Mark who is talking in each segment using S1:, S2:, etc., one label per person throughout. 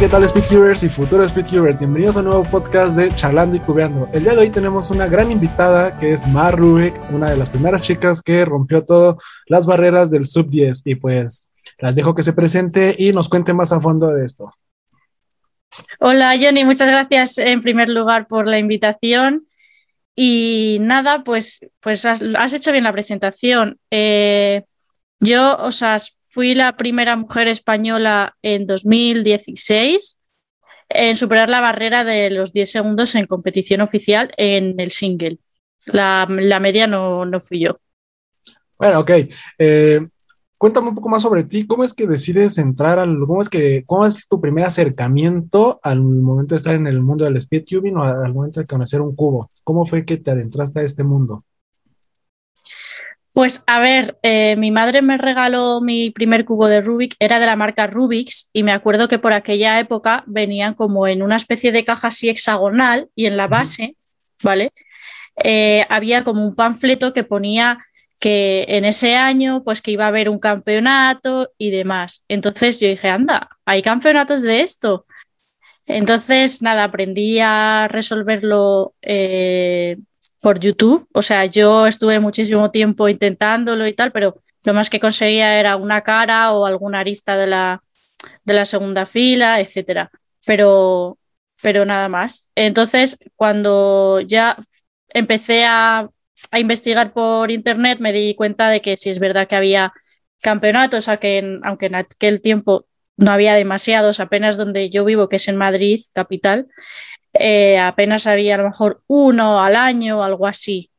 S1: ¿qué tal Speedcubers y futuros Speedcubers? Bienvenidos a un nuevo podcast de Charlando y Cubeando. El día de hoy tenemos una gran invitada que es Mar Rubik, una de las primeras chicas que rompió todas las barreras del sub 10 y pues las dejo que se presente y nos cuente más a fondo de esto.
S2: Hola Johnny, muchas gracias en primer lugar por la invitación. Y nada, pues, pues has, hecho bien la presentación. Eh, yo, o sea, fui la primera mujer española en 2016 en superar la barrera de los 10 segundos en competición oficial en el single. La, media no, no, fui yo.
S1: Bueno, ok. Eh, cuéntame un poco más sobre ti. ¿Cómo es que decides entrar al, cómo es que, cómo es tu primer acercamiento al momento de estar en el mundo del speedtubing o al momento de conocer un cubo? ¿Cómo fue que te adentraste a este mundo?
S2: Pues a ver, eh, mi madre me regaló mi primer cubo de Rubik, era de la marca Rubix y me acuerdo que por aquella época venían como en una especie de caja así hexagonal y en la base, ¿vale? Eh, había como un panfleto que ponía que en ese año pues que iba a haber un campeonato y demás. Entonces yo dije, anda, hay campeonatos de esto. Entonces, nada, aprendí a resolverlo eh, por YouTube. O sea, yo estuve muchísimo tiempo intentándolo y tal, pero lo más que conseguía era una cara o alguna arista de la, de la segunda fila, etcétera. Pero, pero nada más. Entonces, cuando ya empecé a, a, investigar por internet, me di cuenta de que si es verdad que había campeonatos, aunque en aquel tiempo no había demasiados, apenas donde yo vivo, que es en Madrid, capital, eh, apenas había a lo mejor uno al año o algo así.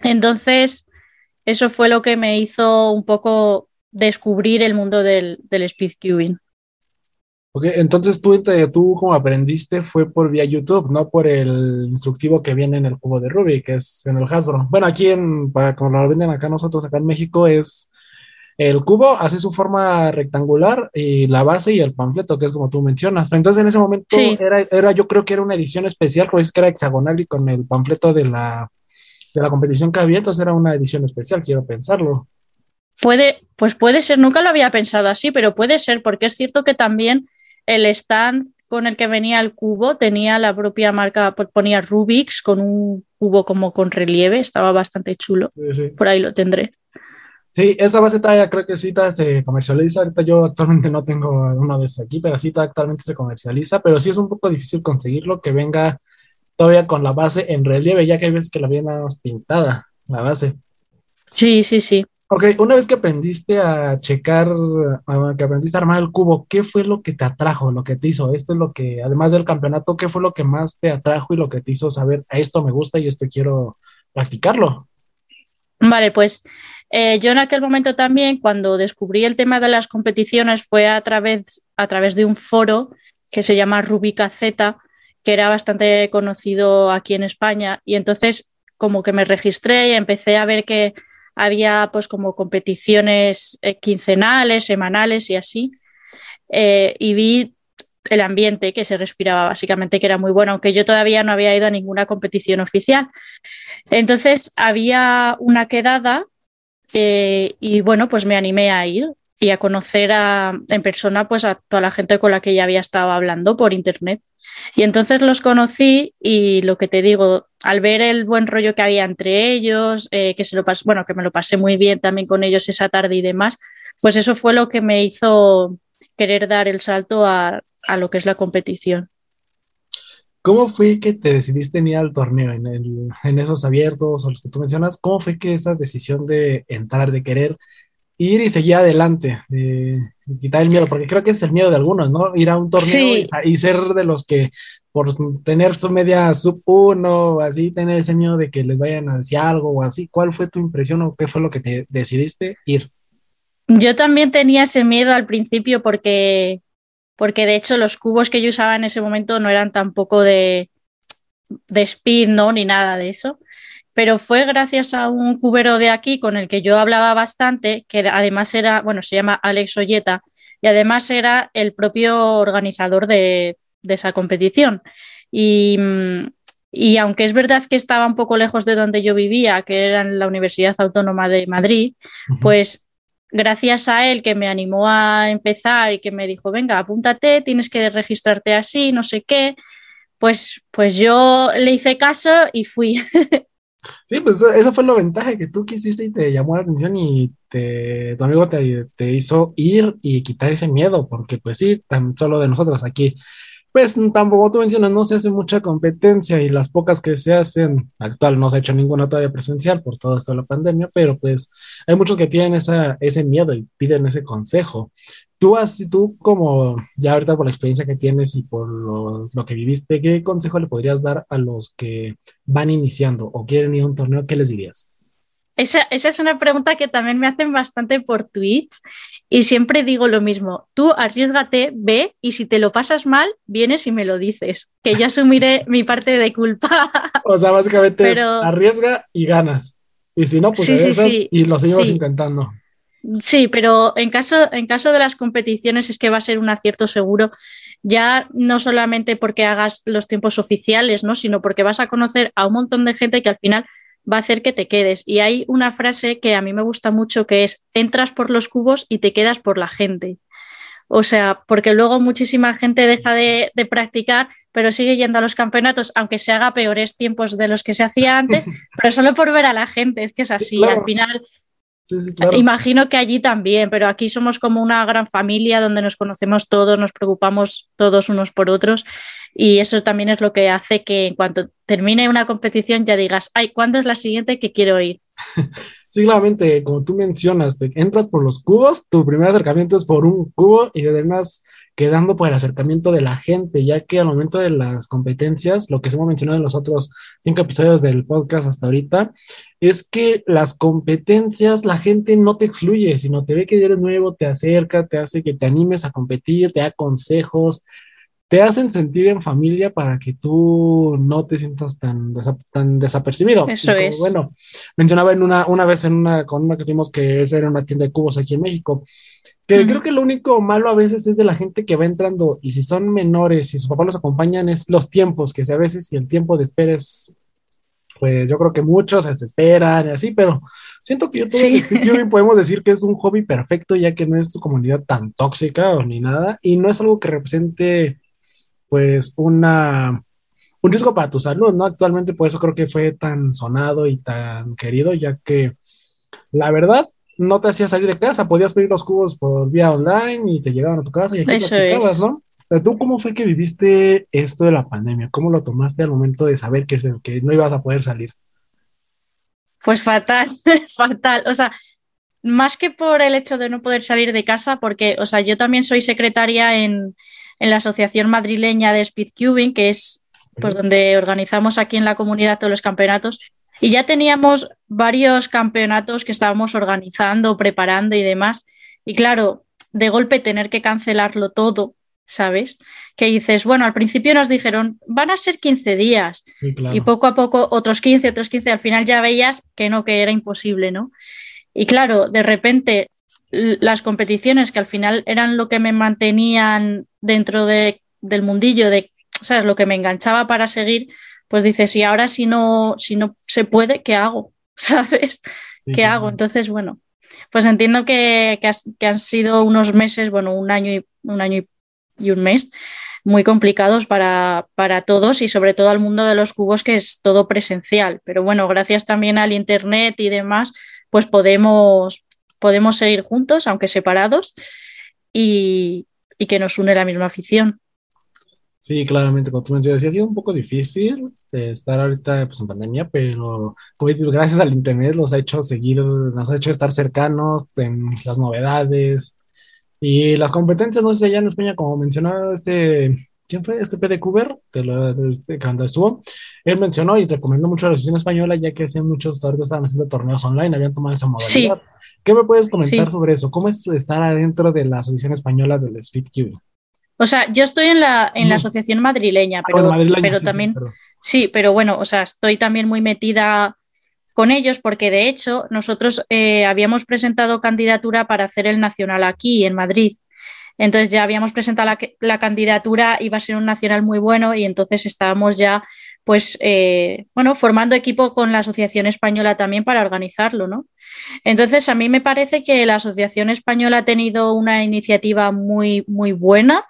S2: Entonces, eso fue lo que me hizo un poco descubrir el mundo del, del speedcubing.
S1: Ok, entonces tú, tú como aprendiste fue por vía YouTube, no por el instructivo que viene en el cubo de Rubik, que es en el Hasbro. Bueno, aquí en, para como lo venden acá nosotros, acá en México, es el cubo hace su forma rectangular y la base y el panfleto, que es como tú mencionas. Entonces en ese momento era, yo creo que era una edición especial, pues que era hexagonal y con el panfleto de la, de la competición que había, entonces era una edición especial, quiero pensarlo.
S2: Puede, pues puede ser, nunca lo había pensado así, pero puede ser, porque es cierto que también el stand con el que venía el cubo tenía la propia marca, pues ponía Rubix con un cubo como con relieve, estaba bastante chulo. Por ahí lo tendré.
S1: Sí, esa base todavía creo que sí se comercializa. Ahorita yo actualmente no tengo una de esas aquí, pero sí actualmente se comercializa. Pero sí es un poco difícil conseguirlo que venga todavía con la base en relieve, ya que hay veces que la viene pintada, la base.
S2: Sí, sí, sí.
S1: Ok, una vez que aprendiste a checar, que aprendiste a armar el cubo, ¿qué fue lo que te atrajo, lo que te hizo? Esto es lo que, además del campeonato, ¿qué fue lo que más te atrajo y lo que te hizo saber, a esto me gusta y esto quiero practicarlo?
S2: Vale, pues eh, yo en aquel momento también, cuando descubrí el tema de las competiciones, fue a través, a través de un foro que se llama Rubica Z, que era bastante conocido aquí en España. Y entonces como que me registré y empecé a ver que había pues como competiciones eh, quincenales, semanales y así. Eh, y vi el ambiente que se respiraba básicamente, que era muy bueno, aunque yo todavía no había ido a ninguna competición oficial. Entonces había una quedada eh, y bueno, pues me animé a ir y a conocer en persona pues a toda la gente con la que ya había estado hablando por internet. Y entonces los conocí y lo que te digo, al ver el buen rollo que había entre ellos, eh, que se lo bueno, que me lo pasé muy bien también con ellos esa tarde y demás, pues eso fue lo que me hizo querer dar el salto a lo que es la competición.
S1: ¿Cómo fue que te decidiste ir al torneo en, el, en esos abiertos o los que tú mencionas? ¿Cómo fue que esa decisión de entrar, de querer ir y seguir adelante, de, quitar el miedo? Porque creo que es el miedo de algunos, ¿no? Ir a un torneo y, ser de los que por tener su media sub uno, así, tener ese miedo de que les vayan a decir algo o así. ¿Cuál fue tu impresión o qué fue lo que te decidiste ir?
S2: Yo también tenía ese miedo al principio porque porque de hecho los cubos que yo usaba en ese momento no eran tampoco de, de speed, ¿no? Ni nada de eso. Pero fue gracias a un cubero de aquí con el que yo hablaba bastante, que además era, bueno, se llama Alex Olleta, y además era el propio organizador de, esa competición. Y, y, aunque es verdad que estaba un poco lejos de donde yo vivía, que era en la Universidad Autónoma de Madrid, pues gracias a él que me animó a empezar y que me dijo, venga, apúntate, tienes que registrarte así, no sé qué, pues, pues yo le hice caso y fui.
S1: Sí, pues eso fue la ventaja que tú quisiste y te llamó la atención y te, tu amigo te hizo ir y quitar ese miedo, porque pues sí, tan solo de nosotros aquí pues tampoco tú mencionas, no se hace mucha competencia y las pocas que se hacen, actual no se ha hecho ninguna todavía presencial por todo esto de la pandemia, pero pues hay muchos que tienen esa, ese miedo y piden ese consejo. Tú, así, tú como ya ahorita por la experiencia que tienes y por lo, lo que viviste, ¿qué consejo le podrías dar a los que van iniciando o quieren ir a un torneo? ¿Qué les dirías?
S2: Esa, esa, es una pregunta que también me hacen bastante por Twitch y siempre digo lo mismo, tú arriesgate, ve y si te lo pasas mal, vienes y me lo dices, que yo asumiré mi parte de culpa.
S1: O sea, básicamente es arriesga y ganas. Y si no, pues sí, y lo seguimos intentando.
S2: Sí, pero en caso, en caso de las competiciones es que va a ser un acierto seguro, ya no solamente porque hagas los tiempos oficiales, ¿no? sino porque vas a conocer a un montón de gente que al final va a hacer que te quedes. Y hay una frase que a mí me gusta mucho que es, entras por los cubos y te quedas por la gente. O sea, porque luego muchísima gente deja de, practicar, pero sigue yendo a los campeonatos, aunque se haga peores tiempos de los que se hacía antes, pero solo por ver a la gente, es que es así. Al final, imagino que allí también, pero aquí somos como una gran familia donde nos conocemos todos, nos preocupamos todos unos por otros y eso también es lo que hace que en cuanto termine una competición ya digas, ay, ¿cuándo es la siguiente que quiero ir?
S1: Sí, claramente, como tú mencionas, entras por los cubos, tu primer acercamiento es por un cubo y además quedando por el acercamiento de la gente, ya que al momento de las competencias, lo que hemos mencionado en los otros cinco episodios del podcast hasta ahorita, es que las competencias la gente no te excluye, sino te ve que eres nuevo, te acerca, te hace que te animes a competir, te da consejos, te hacen sentir en familia para que tú no te sientas tan, tan desapercibido.
S2: Eso es.
S1: Bueno, mencionaba en una, una vez en una, con una que tuvimos que era una tienda de cubos aquí en México, que creo que lo único malo a veces es de la gente que va entrando y si son menores y sus papás los acompañan es los tiempos, que a veces si el tiempo de espera es, pues yo creo que muchos se desesperan y así, pero siento que yo sí. podemos decir que es un hobby perfecto ya que no es su comunidad tan tóxica o ni nada y no es algo que represente pues una, un riesgo para tu salud, ¿no? Actualmente por eso creo que fue tan sonado y tan querido, ya que la verdad no te hacía salir de casa, podías pedir los cubos por vía online y te llegaban a tu casa y aquí lo aplicabas, ¿no? ¿Tú cómo fue que viviste esto de la pandemia? ¿Cómo lo tomaste al momento de saber que, que no ibas a poder salir?
S2: Pues fatal, fatal. O sea, más que por el hecho de no poder salir de casa, porque, o sea, yo también soy secretaria en, en la Asociación Madrileña de Speedcubing, que es pues donde organizamos aquí en la comunidad todos los campeonatos. Y ya teníamos varios campeonatos que estábamos organizando, preparando y demás. Y claro, de golpe tener que cancelarlo todo, ¿sabes? Que dices, bueno, al principio nos dijeron, van a ser 15 días. Y poco a poco otros 15, otros 15, al final ya veías que no, que era imposible, ¿no? Y claro, de repente las competiciones que al final eran lo que me mantenían dentro de, del mundillo, de, ¿sabes? Lo que me enganchaba para seguir, pues dices, y ahora si no, si no se puede, ¿qué hago? ¿Sabes? ¿Qué hago? Entonces, bueno, pues entiendo que, que, han sido unos meses, bueno, un año y un año y, un mes muy complicados para, para, todos y sobre todo al mundo de los cubos que es todo presencial. Pero bueno, gracias también al Internet y demás, pues podemos, podemos seguir juntos, aunque separados, y, que nos une la misma afición.
S1: Sí, claramente, como tú mencionas, ha sido un poco difícil estar ahorita pues, en pandemia, pero como dices, gracias al Internet nos ha hecho seguir, nos ha hecho estar cercanos en las novedades y las competencias, no sé, allá en España, como mencionaba este, ¿quién fue? Este PD Cuber, que, lo, este, cuando estuvo, él mencionó y recomendó mucho a la Asociación Española, ya que hacían muchos, estaban haciendo torneos online, habían tomado esa modalidad. Sí. ¿Qué me puedes comentar sobre eso? ¿Cómo es estar adentro de la Asociación Española del Speed
S2: O sea, yo estoy en la, en la asociación madrileña, ah, pero, pero también, sí, pero bueno, o sea, estoy también muy metida con ellos porque de hecho nosotros eh, habíamos presentado candidatura para hacer el nacional aquí en Madrid. Entonces ya habíamos presentado la, la, candidatura, iba a ser un nacional muy bueno y entonces estábamos ya pues, eh, bueno, formando equipo con la Asociación Española también para organizarlo, ¿no? Entonces, a mí me parece que la Asociación Española ha tenido una iniciativa muy, muy buena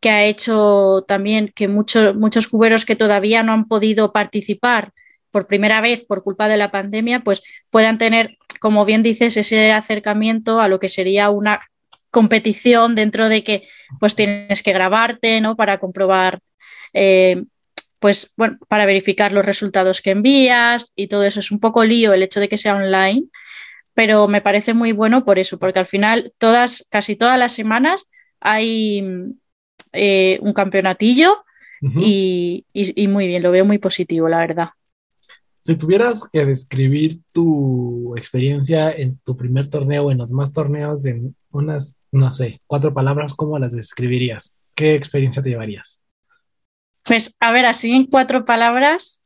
S2: que ha hecho también que muchos, muchos cuberos que todavía no han podido participar por primera vez por culpa de la pandemia, pues puedan tener, como bien dices, ese acercamiento a lo que sería una competición dentro de que pues tienes que grabarte, ¿no? Para comprobar, eh, pues bueno, para verificar los resultados que envías y todo eso. Es un poco lío el hecho de que sea online, pero me parece muy bueno por eso, porque al final todas, casi todas las semanas hay eh, un campeonatillo y, y muy bien, lo veo muy positivo, la verdad.
S1: Si tuvieras que describir tu experiencia en tu primer torneo o en los más torneos en unas, no sé, cuatro palabras, ¿cómo las describirías? ¿Qué experiencia te llevarías?
S2: Pues, a ver, así en cuatro palabras,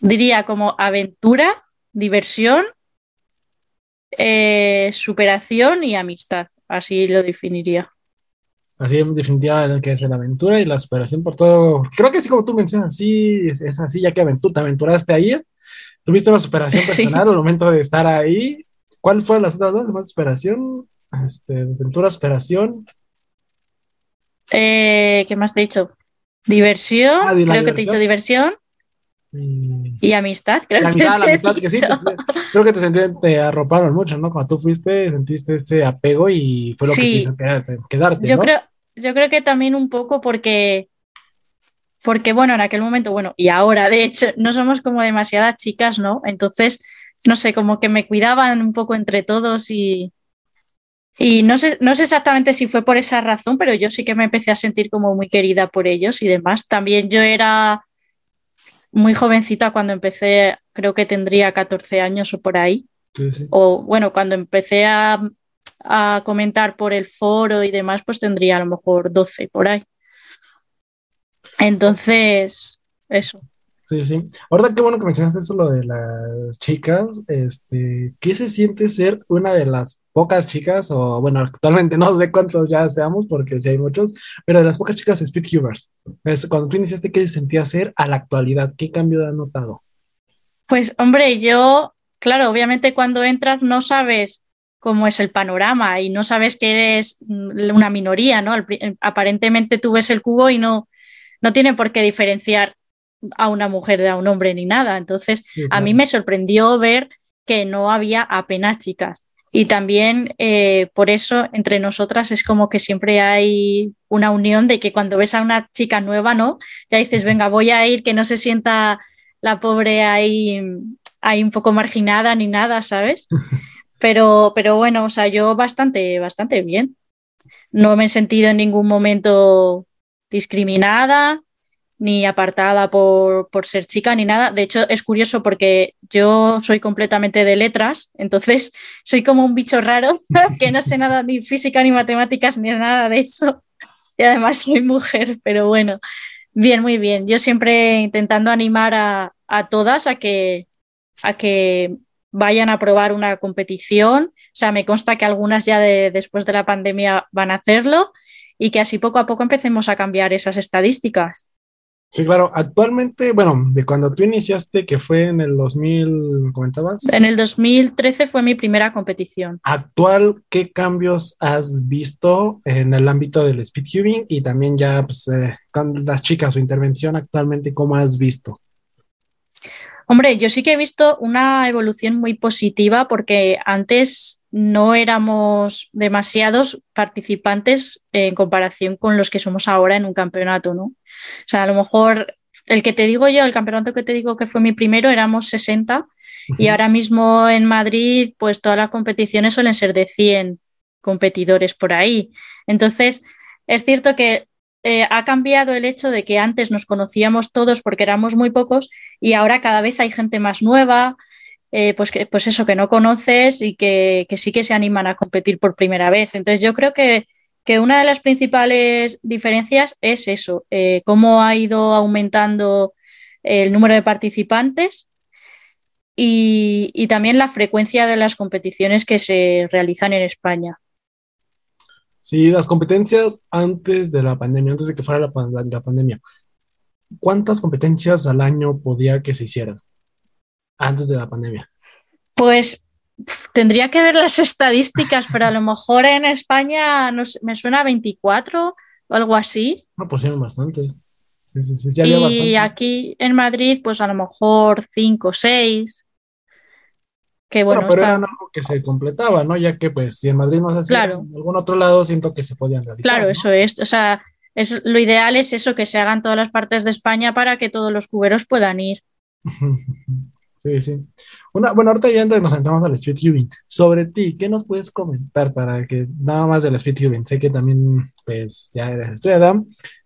S2: diría como aventura, diversión, eh, superación y amistad. Así lo definiría.
S1: Así en definitiva lo que es la aventura y la superación por todo. Creo que así como tú mencionas, sí, es, así, ya que te aventuraste ahí, tuviste una superación personal al momento de estar ahí. ¿Cuál fue las otras dos? ¿Más superación? Este, aventura, superación.
S2: Eh, ¿Qué más te he dicho? Diversión, ah, creo que te he dicho diversión. Y, amistad, creo que amistad, que sí,
S1: creo que te sentí, te arroparon mucho, ¿no? Cuando tú fuiste, sentiste ese apego y fue lo que te hizo quedarte.
S2: Yo creo, yo creo que también un poco porque, porque, bueno, en aquel momento, bueno, y ahora, de hecho, no somos como demasiadas chicas, ¿no? Entonces, no sé, como que me cuidaban un poco entre todos y, y no sé, no sé exactamente si fue por esa razón, pero yo sí que me empecé a sentir como muy querida por ellos y demás. También yo era muy jovencita cuando empecé, creo que tendría 14 años o por ahí. O bueno, cuando empecé a, a, comentar por el foro y demás, pues tendría a lo mejor 12 por ahí. Entonces, eso.
S1: Sí, sí. Ahora qué bueno que mencionaste eso, lo de las chicas. Este, ¿qué se siente ser una de las pocas chicas, o bueno, actualmente no sé cuántos ya seamos, porque sí hay muchos, pero de las pocas chicas Speedcubers? cuando tú iniciaste, ¿qué se sentía ser a la actualidad? ¿Qué cambio has notado?
S2: Pues, hombre, yo, claro, obviamente cuando entras no sabes cómo es el panorama y no sabes que eres una minoría, ¿no? Aparentemente tú ves el cubo y no, no tiene por qué diferenciar a una mujer de a un hombre ni nada. Entonces, a mí me sorprendió ver que no había apenas chicas. Y también eh, por eso entre nosotras es como que siempre hay una unión de que cuando ves a una chica nueva, ¿no? Ya dices, venga, voy a ir, que no se sienta la pobre ahí, ahí un poco marginada ni nada, ¿sabes? Pero, pero bueno, o sea, yo bastante, bastante bien. No me he sentido en ningún momento discriminada ni apartada por, por, ser chica ni nada. De hecho, es curioso porque yo soy completamente de letras, entonces soy como un bicho raro que no sé nada ni física ni matemáticas ni nada de eso. Y además soy mujer, pero bueno, bien, muy bien. Yo siempre intentando animar a, a todas a que, a que vayan a probar una competición. O sea, me consta que algunas ya de, después de la pandemia van a hacerlo y que así poco a poco empecemos a cambiar esas estadísticas.
S1: Sí, claro. Actualmente, bueno, de cuando tú iniciaste, que fue en el 2000, ¿comentabas?
S2: En el 2013 fue mi primera competición.
S1: Actual, ¿qué cambios has visto en el ámbito del speedcubing y también ya pues, eh, con las chicas, su intervención actualmente, cómo has visto?
S2: Hombre, yo sí que he visto una evolución muy positiva porque antes no éramos demasiados participantes en comparación con los que somos ahora en un campeonato, ¿no? O sea, a lo mejor el que te digo yo, el campeonato que te digo que fue mi primero, éramos 60 y ahora mismo en Madrid, pues todas las competiciones suelen ser de 100 competidores por ahí. Entonces, es cierto que eh, ha cambiado el hecho de que antes nos conocíamos todos porque éramos muy pocos y ahora cada vez hay gente más nueva, eh, pues, que, pues eso, que no conoces y que, sí que se animan a competir por primera vez. Entonces yo creo que, una de las principales diferencias es eso, eh, cómo ha ido aumentando el número de participantes y, y, también la frecuencia de las competiciones que se realizan en España.
S1: Sí, las competencias antes de la pandemia, antes de que fuera la, la pandemia, ¿cuántas competencias al año podía que se hicieran antes de la pandemia?
S2: Pues tendría que ver las estadísticas, pero a lo mejor en España me suena 24 o algo así.
S1: No, pues eran bastantes. Sí, sí,
S2: sí, y aquí en Madrid, pues a lo mejor 5 o 6.
S1: Que bueno, pero era algo que se completaba, ¿no? Ya que pues si en Madrid no se hacía, en algún otro lado siento que se podían realizar.
S2: Claro, eso es. O sea, es, lo ideal es eso, que se hagan todas las partes de España para que todos los cuberos puedan ir.
S1: Sí, sí. Una, bueno, ahorita ya nos entramos al speed tubing. Sobre ti, ¿qué nos puedes comentar para que nada más del speed tubing? Sé que también, pues, ya eres estudiada.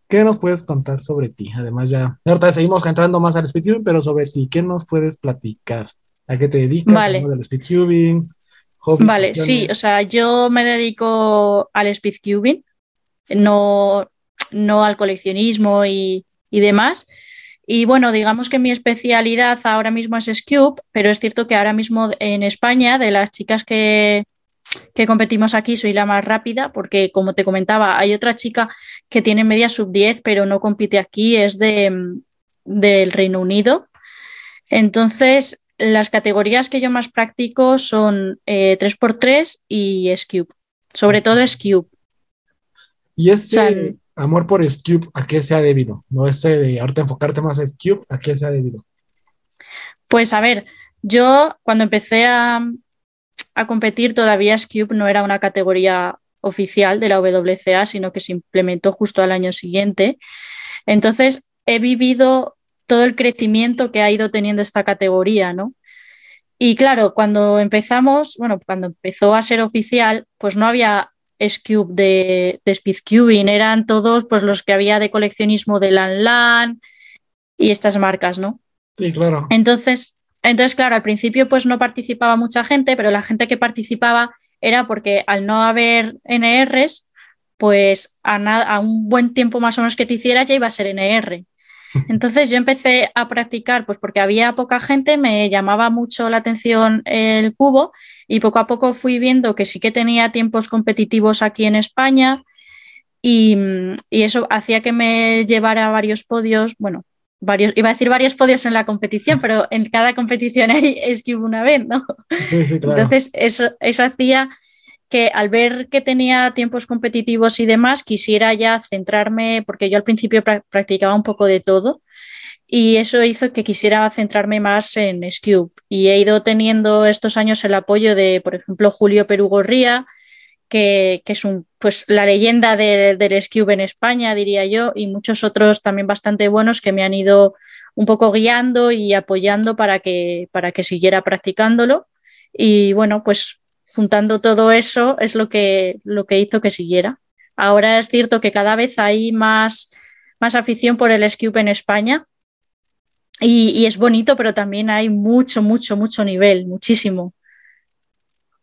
S1: ¿Qué nos puedes contar sobre ti? Además, ya, ahorita seguimos entrando más al speed tubing, pero sobre ti, ¿qué nos puedes platicar? ¿A qué te dedicas?
S2: Vale.
S1: Del speed tubing.
S2: Vale, sí, o sea, yo me dedico al speed cubing, no, no al coleccionismo y, y demás. Y bueno, digamos que mi especialidad ahora mismo es Scube, pero es cierto que ahora mismo en España, de las chicas que, que competimos aquí, soy la más rápida, porque como te comentaba, hay otra chica que tiene media sub 10, pero no compite aquí, es de, del Reino Unido. Entonces, las categorías que yo más practico son 3x3 eh, y Scube, sobre todo Scube.
S1: Y ese, amor por Scube, ¿a qué se ha debido? No ese de ahorita enfocarte más en Scube, ¿a qué se ha debido?
S2: Pues a ver, yo cuando empecé a, competir todavía Scube no era una categoría oficial de la WCA, sino que se implementó justo al año siguiente. Entonces he vivido todo el crecimiento que ha ido teniendo esta categoría, ¿no? Y claro, cuando empezamos, bueno, cuando empezó a ser oficial, pues no había Scube de, de Speedcubing, eran todos pues los que había de coleccionismo de Lan Lan y estas marcas, ¿no?
S1: Sí, claro.
S2: Entonces, entonces, claro, al principio pues no participaba mucha gente, pero la gente que participaba era porque al no haber NRs, pues a, a un buen tiempo más o menos que te hiciera ya iba a ser NR. Entonces yo empecé a practicar, pues porque había poca gente, me llamaba mucho la atención el cubo y poco a poco fui viendo que sí que tenía tiempos competitivos aquí en España y, eso hacía que me llevara a varios podios, bueno, varios, iba a decir varios podios en la competición, pero en cada competición hay es que una vez, ¿no? Entonces eso, eso hacía que al ver que tenía tiempos competitivos y demás, quisiera ya centrarme, porque yo al principio practicaba un poco de todo, y eso hizo que quisiera centrarme más en Scube. Y he ido teniendo estos años el apoyo de, por ejemplo, Julio Perugorría, que, que es un, pues, la leyenda del Scube en España, diría yo, y muchos otros también bastante buenos que me han ido un poco guiando y apoyando para que, para que siguiera practicándolo. Y bueno, pues juntando todo eso es lo que, lo que hizo que siguiera. Ahora es cierto que cada vez hay más, más afición por el Scube en España y, es bonito, pero también hay mucho, mucho, mucho nivel, muchísimo.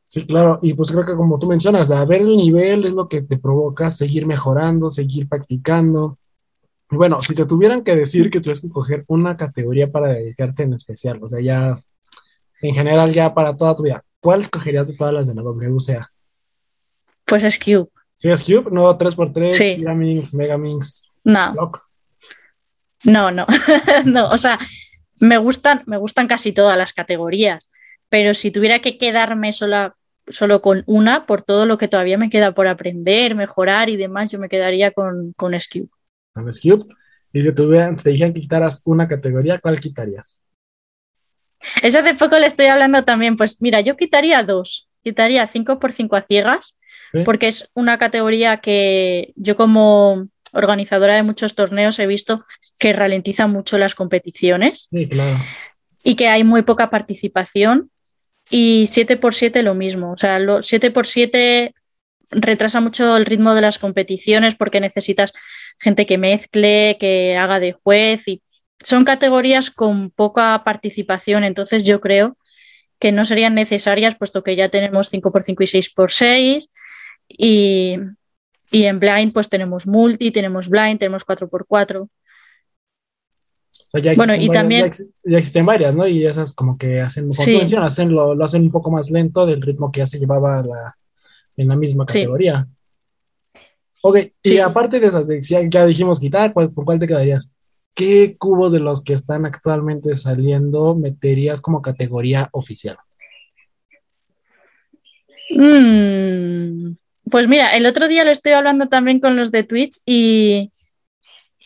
S1: Sí, claro, y pues creo que como tú mencionas, de ver el nivel es lo que te provoca seguir mejorando, seguir practicando. bueno, si te tuvieran que decir que tuvieras que coger una categoría para dedicarte en especial, o sea, ya en general ya para toda tu vida, ¿Cuál escogerías de todas las de la WCA?
S2: Pues es Cube.
S1: ¿Sí es Cube? ¿No 3x3? Sí. Megaminx, Megaminx?
S2: No. No, no. no, o sea, me gustan, me gustan casi todas las categorías, pero si tuviera que quedarme sola, solo con una, por todo lo que todavía me queda por aprender, mejorar y demás, yo me quedaría con, con Scube.
S1: ¿Con Scube? Y si tuvieran, te dijeran que quitaras una categoría, ¿cuál quitarías?
S2: Eso hace poco le estoy hablando también. Pues mira, yo quitaría dos. Quitaría 5 por 5 a ciegas, porque es una categoría que yo como organizadora de muchos torneos he visto que ralentiza mucho las competiciones.
S1: Sí, claro.
S2: Y que hay muy poca participación. Y 7 por 7 lo mismo. O sea, 7 por 7 retrasa mucho el ritmo de las competiciones porque necesitas gente que mezcle, que haga de juez y son categorías con poca participación, entonces yo creo que no serían necesarias, puesto que ya tenemos 5x5 y 6x6, y, y en blind pues tenemos multi, tenemos blind, tenemos 4x4.
S1: bueno, y también... Ya, existen varias, ¿no? Y esas como que hacen, como hacen lo, lo, hacen un poco más lento del ritmo que ya se llevaba la, en la misma categoría. Ok, y aparte de esas, ya, ya dijimos quitar, ¿por cuál te quedarías? ¿Qué cubos de los que están actualmente saliendo meterías como categoría oficial?
S2: Mm, pues mira, el otro día lo estoy hablando también con los de Twitch y,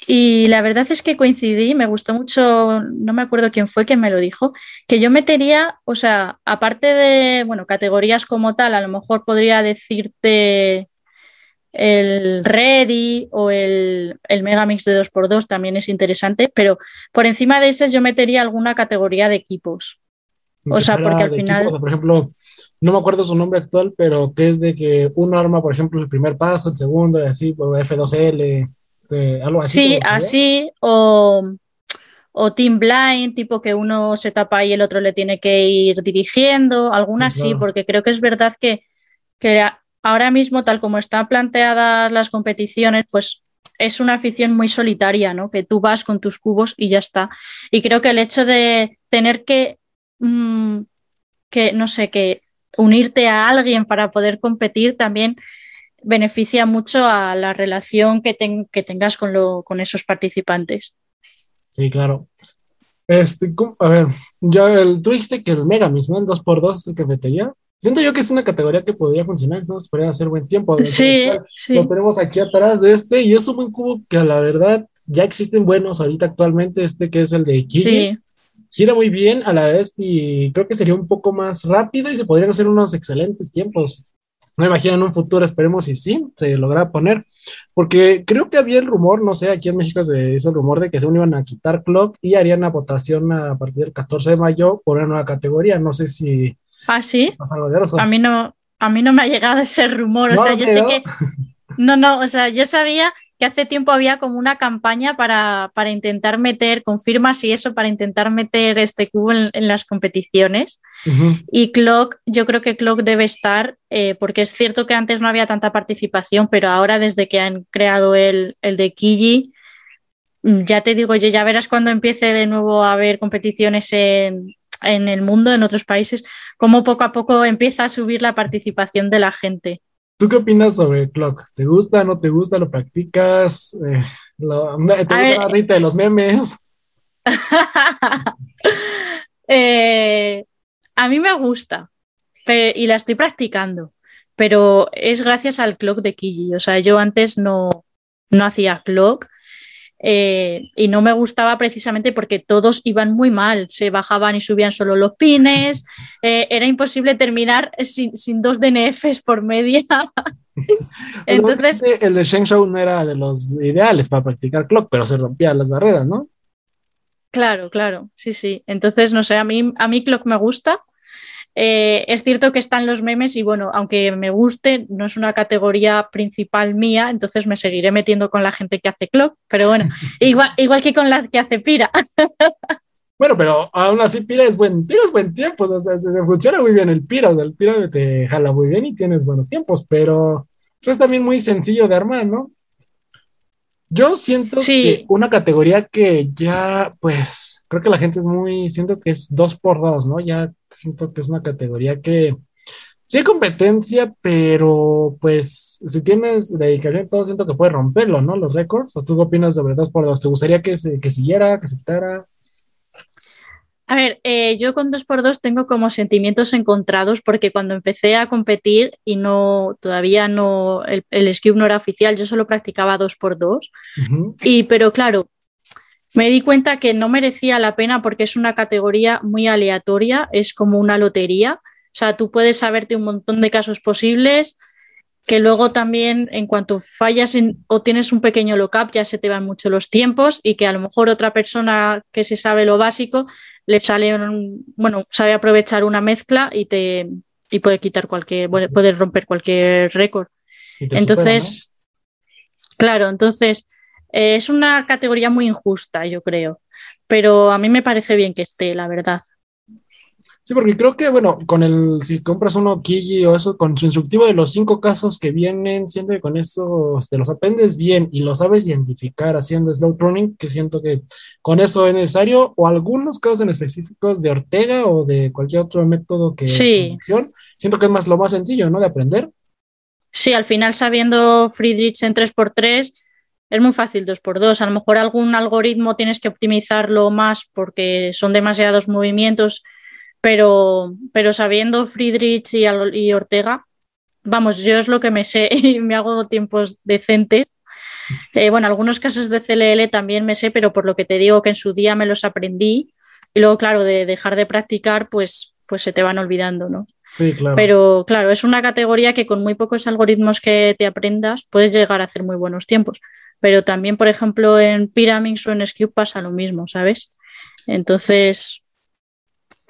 S2: y la verdad es que coincidí, me gustó mucho, no me acuerdo quién fue que me lo dijo, que yo metería, o sea, aparte de, bueno, categorías como tal, a lo mejor podría decirte el Ready o el, el Megamix de 2x2 también es interesante, pero por encima de ese yo metería alguna categoría de equipos. O sea, porque al final...
S1: por ejemplo, no me acuerdo su nombre actual, pero que es de que uno arma, por ejemplo, el primer paso, el segundo, y así, F2L, algo así.
S2: Sí, así, o, o Team Blind, tipo que uno se tapa y el otro le tiene que ir dirigiendo, algunas sí, porque creo que es verdad que, que ahora mismo, tal como están planteadas las competiciones, pues es una afición muy solitaria, ¿no? Que tú vas con tus cubos y ya está. Y creo que el hecho de tener que, mm, que no sé, que unirte a alguien para poder competir también beneficia mucho a la relación que, tengas con, esos participantes.
S1: Sí, claro. Este, a ver, ya el, tú dijiste que el Megamix, ¿no? El 2x2 es el que metería. Siento yo que es una categoría que podría funcionar, entonces podría hacer buen tiempo.
S2: Sí, sí.
S1: Lo tenemos aquí atrás de este y es un buen cubo que a la verdad ya existen buenos ahorita actualmente, este que es el de Kiji. Sí. Gira muy bien a la vez y creo que sería un poco más rápido y se podrían hacer unos excelentes tiempos. No me imagino en un futuro, esperemos si sí, se logra poner, porque creo que había el rumor, no sé, aquí en México se hizo el rumor de que se iban a quitar Clock y harían una votación a partir del 14 de mayo por una nueva categoría, no sé si
S2: ¿Ah, sí? A mí no, a mí no me ha llegado ese rumor. o sea, yo sé que. No, no, o sea, yo sabía que hace tiempo había como una campaña para, para intentar meter, con firmas y eso, para intentar meter este cubo en, las competiciones. Y Clock, yo creo que Clock debe estar, eh, porque es cierto que antes no había tanta participación, pero ahora desde que han creado el, el de Kiji, mm, ya te digo yo, ya verás cuando empiece de nuevo a haber competiciones en, en el mundo, en otros países, cómo poco a poco empieza a subir la participación de la gente.
S1: ¿Tú qué opinas sobre Clock? ¿Te gusta, no te gusta, lo practicas? Eh, ¿Te gusta la rita de los memes?
S2: Eh, a mí me gusta y la estoy practicando, pero es gracias al Clock de Kiji. O sea, yo antes no, no hacía Clock eh, y no me gustaba precisamente porque todos iban muy mal, se bajaban y subían solo los pines, eh, era imposible terminar sin, dos DNFs por media.
S1: Entonces, el de Sheng Shou no era de los ideales para practicar clock, pero se rompían las barreras, ¿no?
S2: Claro, claro, sí, sí. Entonces, no sé, a mí, a mí clock me gusta. Eh, es cierto que están los memes y bueno, aunque me guste, no es una categoría principal mía, entonces me seguiré metiendo con la gente que hace clock, pero bueno, igual, igual que con la que hace pira.
S1: Bueno, pero aún así Pira es buen, Pira es buen tiempo, o sea, se, funciona muy bien el Pira, el Pira te jala muy bien y tienes buenos tiempos, pero es también muy sencillo de armar, ¿no? Yo siento que una categoría que ya, pues, creo que la gente es muy, siento que es dos por dos, ¿no? Ya siento que es una categoría que sí hay competencia, pero pues si tienes dedicación todo, siento que puede romperlo, ¿no? Los récords. ¿O tú qué opinas sobre dos por dos? ¿Te gustaría que, se, que siguiera, que se quitara?
S2: A ver, eh, yo con 2x2 tengo como sentimientos encontrados porque cuando empecé a competir y no todavía no el, el no era oficial, yo solo practicaba 2x2 y pero claro, me di cuenta que no merecía la pena porque es una categoría muy aleatoria, es como una lotería, o sea, tú puedes saberte un montón de casos posibles que luego también en cuanto fallas o tienes un pequeño lockup ya se te van mucho los tiempos y que a lo mejor otra persona que se sabe lo básico le sale, bueno, sabe aprovechar una mezcla y te y puede quitar cualquier, puede romper cualquier récord. Entonces, claro, entonces eh, es una categoría muy injusta, yo creo, pero a mí me parece bien que esté, la verdad.
S1: Sí, porque creo que, bueno, con el, si compras uno Kiji o eso, con su instructivo de los cinco casos que vienen, siento que con eso te los aprendes bien y lo sabes identificar haciendo slow running, que siento que con eso es necesario, o algunos casos en específicos de Ortega o de cualquier otro método que
S2: sí.
S1: siento que es más lo más sencillo, ¿no? De aprender.
S2: Sí, al final sabiendo Friedrich en 3x3, es muy fácil dos por dos. A lo mejor algún algoritmo tienes que optimizarlo más porque son demasiados movimientos, pero, pero sabiendo Friedrich y, y Ortega, vamos, yo es lo que me sé y me hago tiempos decentes. Eh, bueno, algunos casos de CLL también me sé, pero por lo que te digo que en su día me los aprendí y luego, claro, de dejar de practicar, pues, pues se te van olvidando, ¿no?
S1: Sí, claro.
S2: Pero claro, es una categoría que con muy pocos algoritmos que te aprendas puedes llegar a hacer muy buenos tiempos. Pero también, por ejemplo, en Pyraminx o en Scube pasa lo mismo, ¿sabes? Entonces,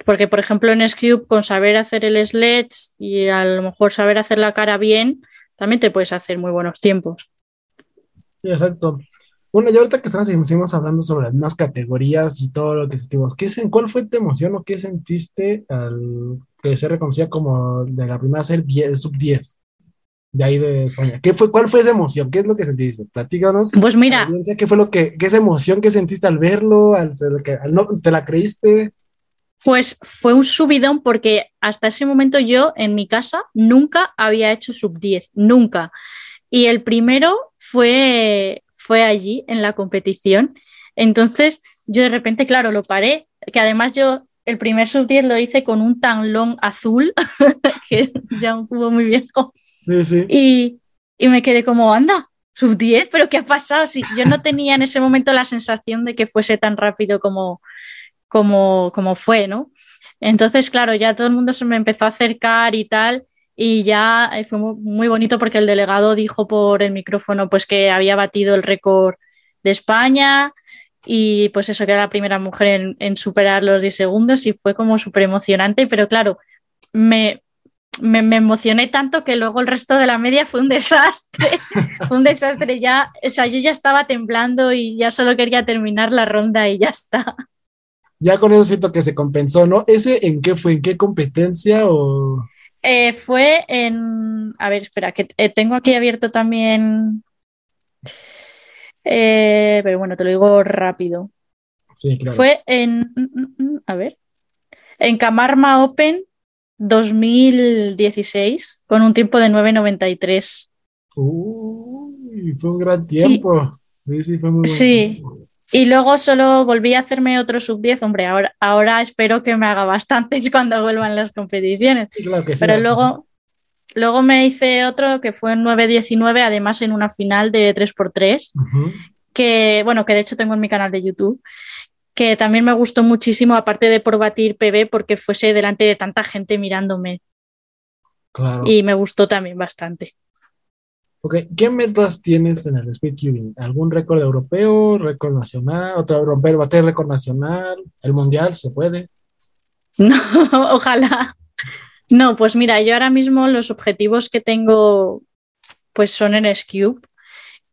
S2: porque por ejemplo en Scube con saber hacer el sledge y a lo mejor saber hacer la cara bien, también te puedes hacer muy buenos tiempos.
S1: Sí, exacto. Bueno, y ahorita que estamos hablando sobre las más categorías y todo lo que sentimos, ¿qué, ¿cuál fue tu emoción o qué sentiste al que se reconocía como de la primera ser 10, sub 10 de ahí de España? ¿Qué fue, ¿Cuál fue esa emoción? ¿Qué es lo que sentiste? Platícanos.
S2: Pues mira.
S1: ¿Qué fue lo que, qué esa emoción que sentiste al verlo? Al, al, no, ¿Te la creíste?
S2: Pues fue un subidón porque hasta ese momento yo en mi casa nunca había hecho sub 10, nunca. Y el primero fue, fue allí en la competición. Entonces yo de repente, claro, lo paré, que además yo el primer sub 10 lo hice con un tanlón azul, que ya un cubo muy viejo.
S1: Sí, sí.
S2: Y, y me quedé como, anda, sub 10, pero ¿qué ha pasado? Si yo no tenía en ese momento la sensación de que fuese tan rápido como, como, fue, ¿no? Entonces, claro, ya todo el mundo se me empezó a acercar y tal, y ya eh, fue muy bonito porque el delegado dijo por el micrófono pues que había batido el récord de España y pues eso, que era la primera mujer en, superar los 10 segundos y fue como súper emocionante, pero claro, me, me, me, emocioné tanto que luego el resto de la media fue un desastre, fue un desastre ya, o sea, yo ya estaba temblando y ya solo quería terminar la ronda y ya está
S1: ya con eso siento que se compensó, ¿no? ¿Ese en qué fue? ¿En qué competencia o...?
S2: Eh, fue en... A ver, espera, que eh, tengo aquí abierto también... Eh, pero bueno, te lo digo rápido.
S1: Sí, claro.
S2: Fue en... Mm, mm, a ver. En Camarma Open 2016 con un tiempo de 9.93.
S1: Uy, fue un gran tiempo. sí, sí, fue muy.
S2: Sí, y luego solo volví a hacerme otro sub 10. Hombre, ahora, ahora espero que me haga bastantes cuando vuelvan las competiciones. Pero luego, luego me hice otro que fue en 9-19, además en una final de 3x3, que bueno, que de hecho tengo en mi canal de YouTube, que también me gustó muchísimo, aparte de por batir PB, porque fuese delante de tanta gente mirándome. Y me gustó también bastante.
S1: ¿Qué metas tienes en el speedcubing? ¿Algún récord europeo, récord nacional, otro europeo, bater récord nacional, el mundial, se puede?
S2: No, ojalá. No, pues mira, yo ahora mismo los objetivos que tengo pues son en Scube,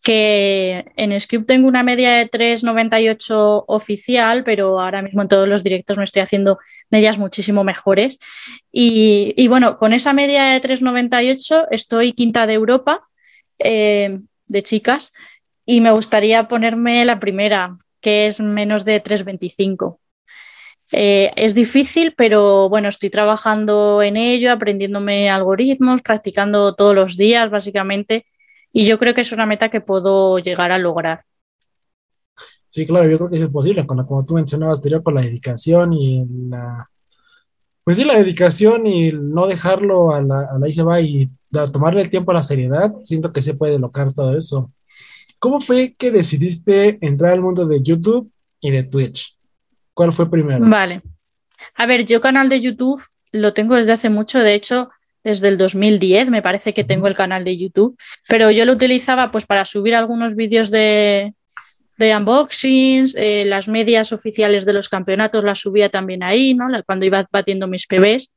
S2: que en Scube tengo una media de 3,98 oficial, pero ahora mismo en todos los directos me estoy haciendo medias muchísimo mejores. Y bueno, con esa media de 3,98 estoy quinta de Europa eh, de chicas y me gustaría ponerme la primera, que es menos de 325. Eh, es difícil, pero bueno, estoy trabajando en ello, aprendiéndome algoritmos, practicando todos los días, básicamente, y yo creo que es una meta que puedo llegar a lograr.
S1: Sí, claro, yo creo que es posible, con como tú mencionabas anterior, con la dedicación y la... Pues sí, la dedicación y no dejarlo a la, a la se va y tomarle el tiempo a la seriedad, siento que se puede lograr todo eso. ¿Cómo fue que decidiste entrar al mundo de YouTube y de Twitch? ¿Cuál fue primero?
S2: Vale. A ver, yo canal de YouTube lo tengo desde hace mucho, de hecho, desde el 2010 me parece que tengo el canal de YouTube, pero yo lo utilizaba pues para subir algunos vídeos de, de unboxings, eh, las medias oficiales de los campeonatos las subía también ahí, ¿no? Cuando iba batiendo mis PBs.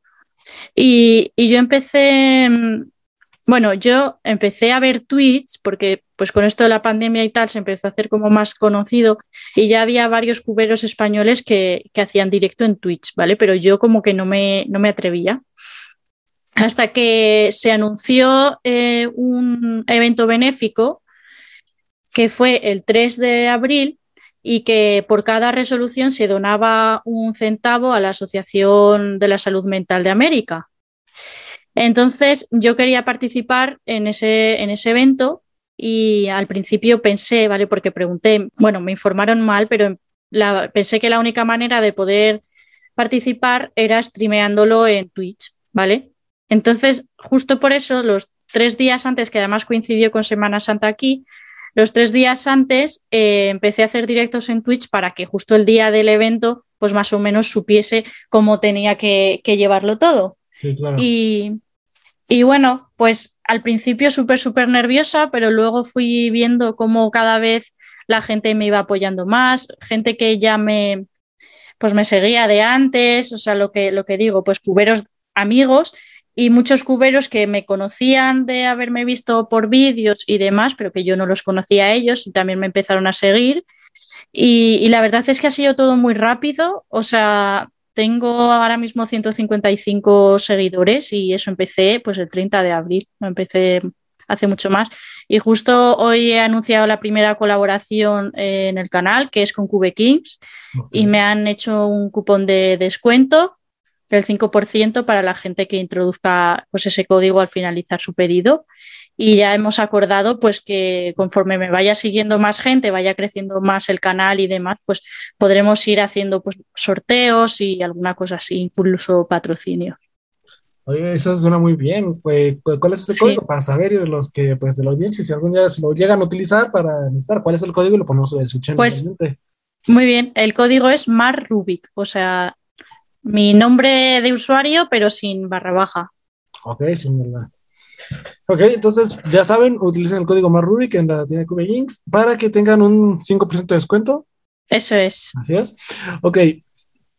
S2: Y, y yo empecé mm, bueno, yo empecé a ver Twitch porque pues con esto de la pandemia y tal se empezó a hacer como más conocido y ya había varios cuberos españoles que, hacían directo en Twitch, ¿vale? Pero yo como que no me, no me atrevía. Hasta que se anunció eh, un evento benéfico que fue el 3 de abril y que por cada resolución se donaba un centavo a la Asociación de la Salud Mental de América. Entonces yo quería participar en ese, en ese evento y al principio pensé, ¿vale? Porque pregunté, bueno, me informaron mal, pero pensé que la única manera de poder participar era streameándolo en Twitch, ¿vale? Entonces, justo por eso, los tres días antes, que además coincidió con Semana Santa aquí, los tres días antes eh, empecé a hacer directos en Twitch para que justo el día del evento, pues más o menos supiese cómo tenía que, llevarlo todo.
S1: Sí, claro.
S2: Y, y bueno, pues al principio súper, súper nerviosa, pero luego fui viendo cómo cada vez la gente me iba apoyando más, gente que ya me, pues me seguía de antes, o sea, lo que, lo que digo, pues cuberos amigos y muchos cuberos que me conocían de haberme visto por vídeos y demás, pero que yo no los conocía a ellos y también me empezaron a seguir. Y, la verdad es que ha sido todo muy rápido, o sea, tengo ahora mismo 155 seguidores y eso empecé pues el 30 de abril, no empecé hace mucho más. Y justo hoy he anunciado la primera colaboración en el canal, que es con Cube Kings, y me han hecho un cupón de descuento del 5% para la gente que introduzca pues, ese código al finalizar su pedido. Y ya hemos acordado pues que conforme me vaya siguiendo más gente, vaya creciendo más el canal y demás, pues podremos ir haciendo pues, sorteos y alguna cosa así, incluso patrocinio.
S1: Oye, eso suena muy bien. ¿Cuál es ese código para saber de los que, pues, de la audiencia, si algún día se lo llegan a utilizar para necesitar, cuál es el código y lo ponemos en su
S2: Pues, muy bien, el código es Mar Rubik, o sea, mi nombre de usuario, pero sin barra baja.
S1: Ok, sin verdad. Ok, entonces ya saben, utilicen el código MarRubik en la tienda Cube Links para que tengan un 5% de descuento.
S2: Eso es.
S1: Así es. Ok,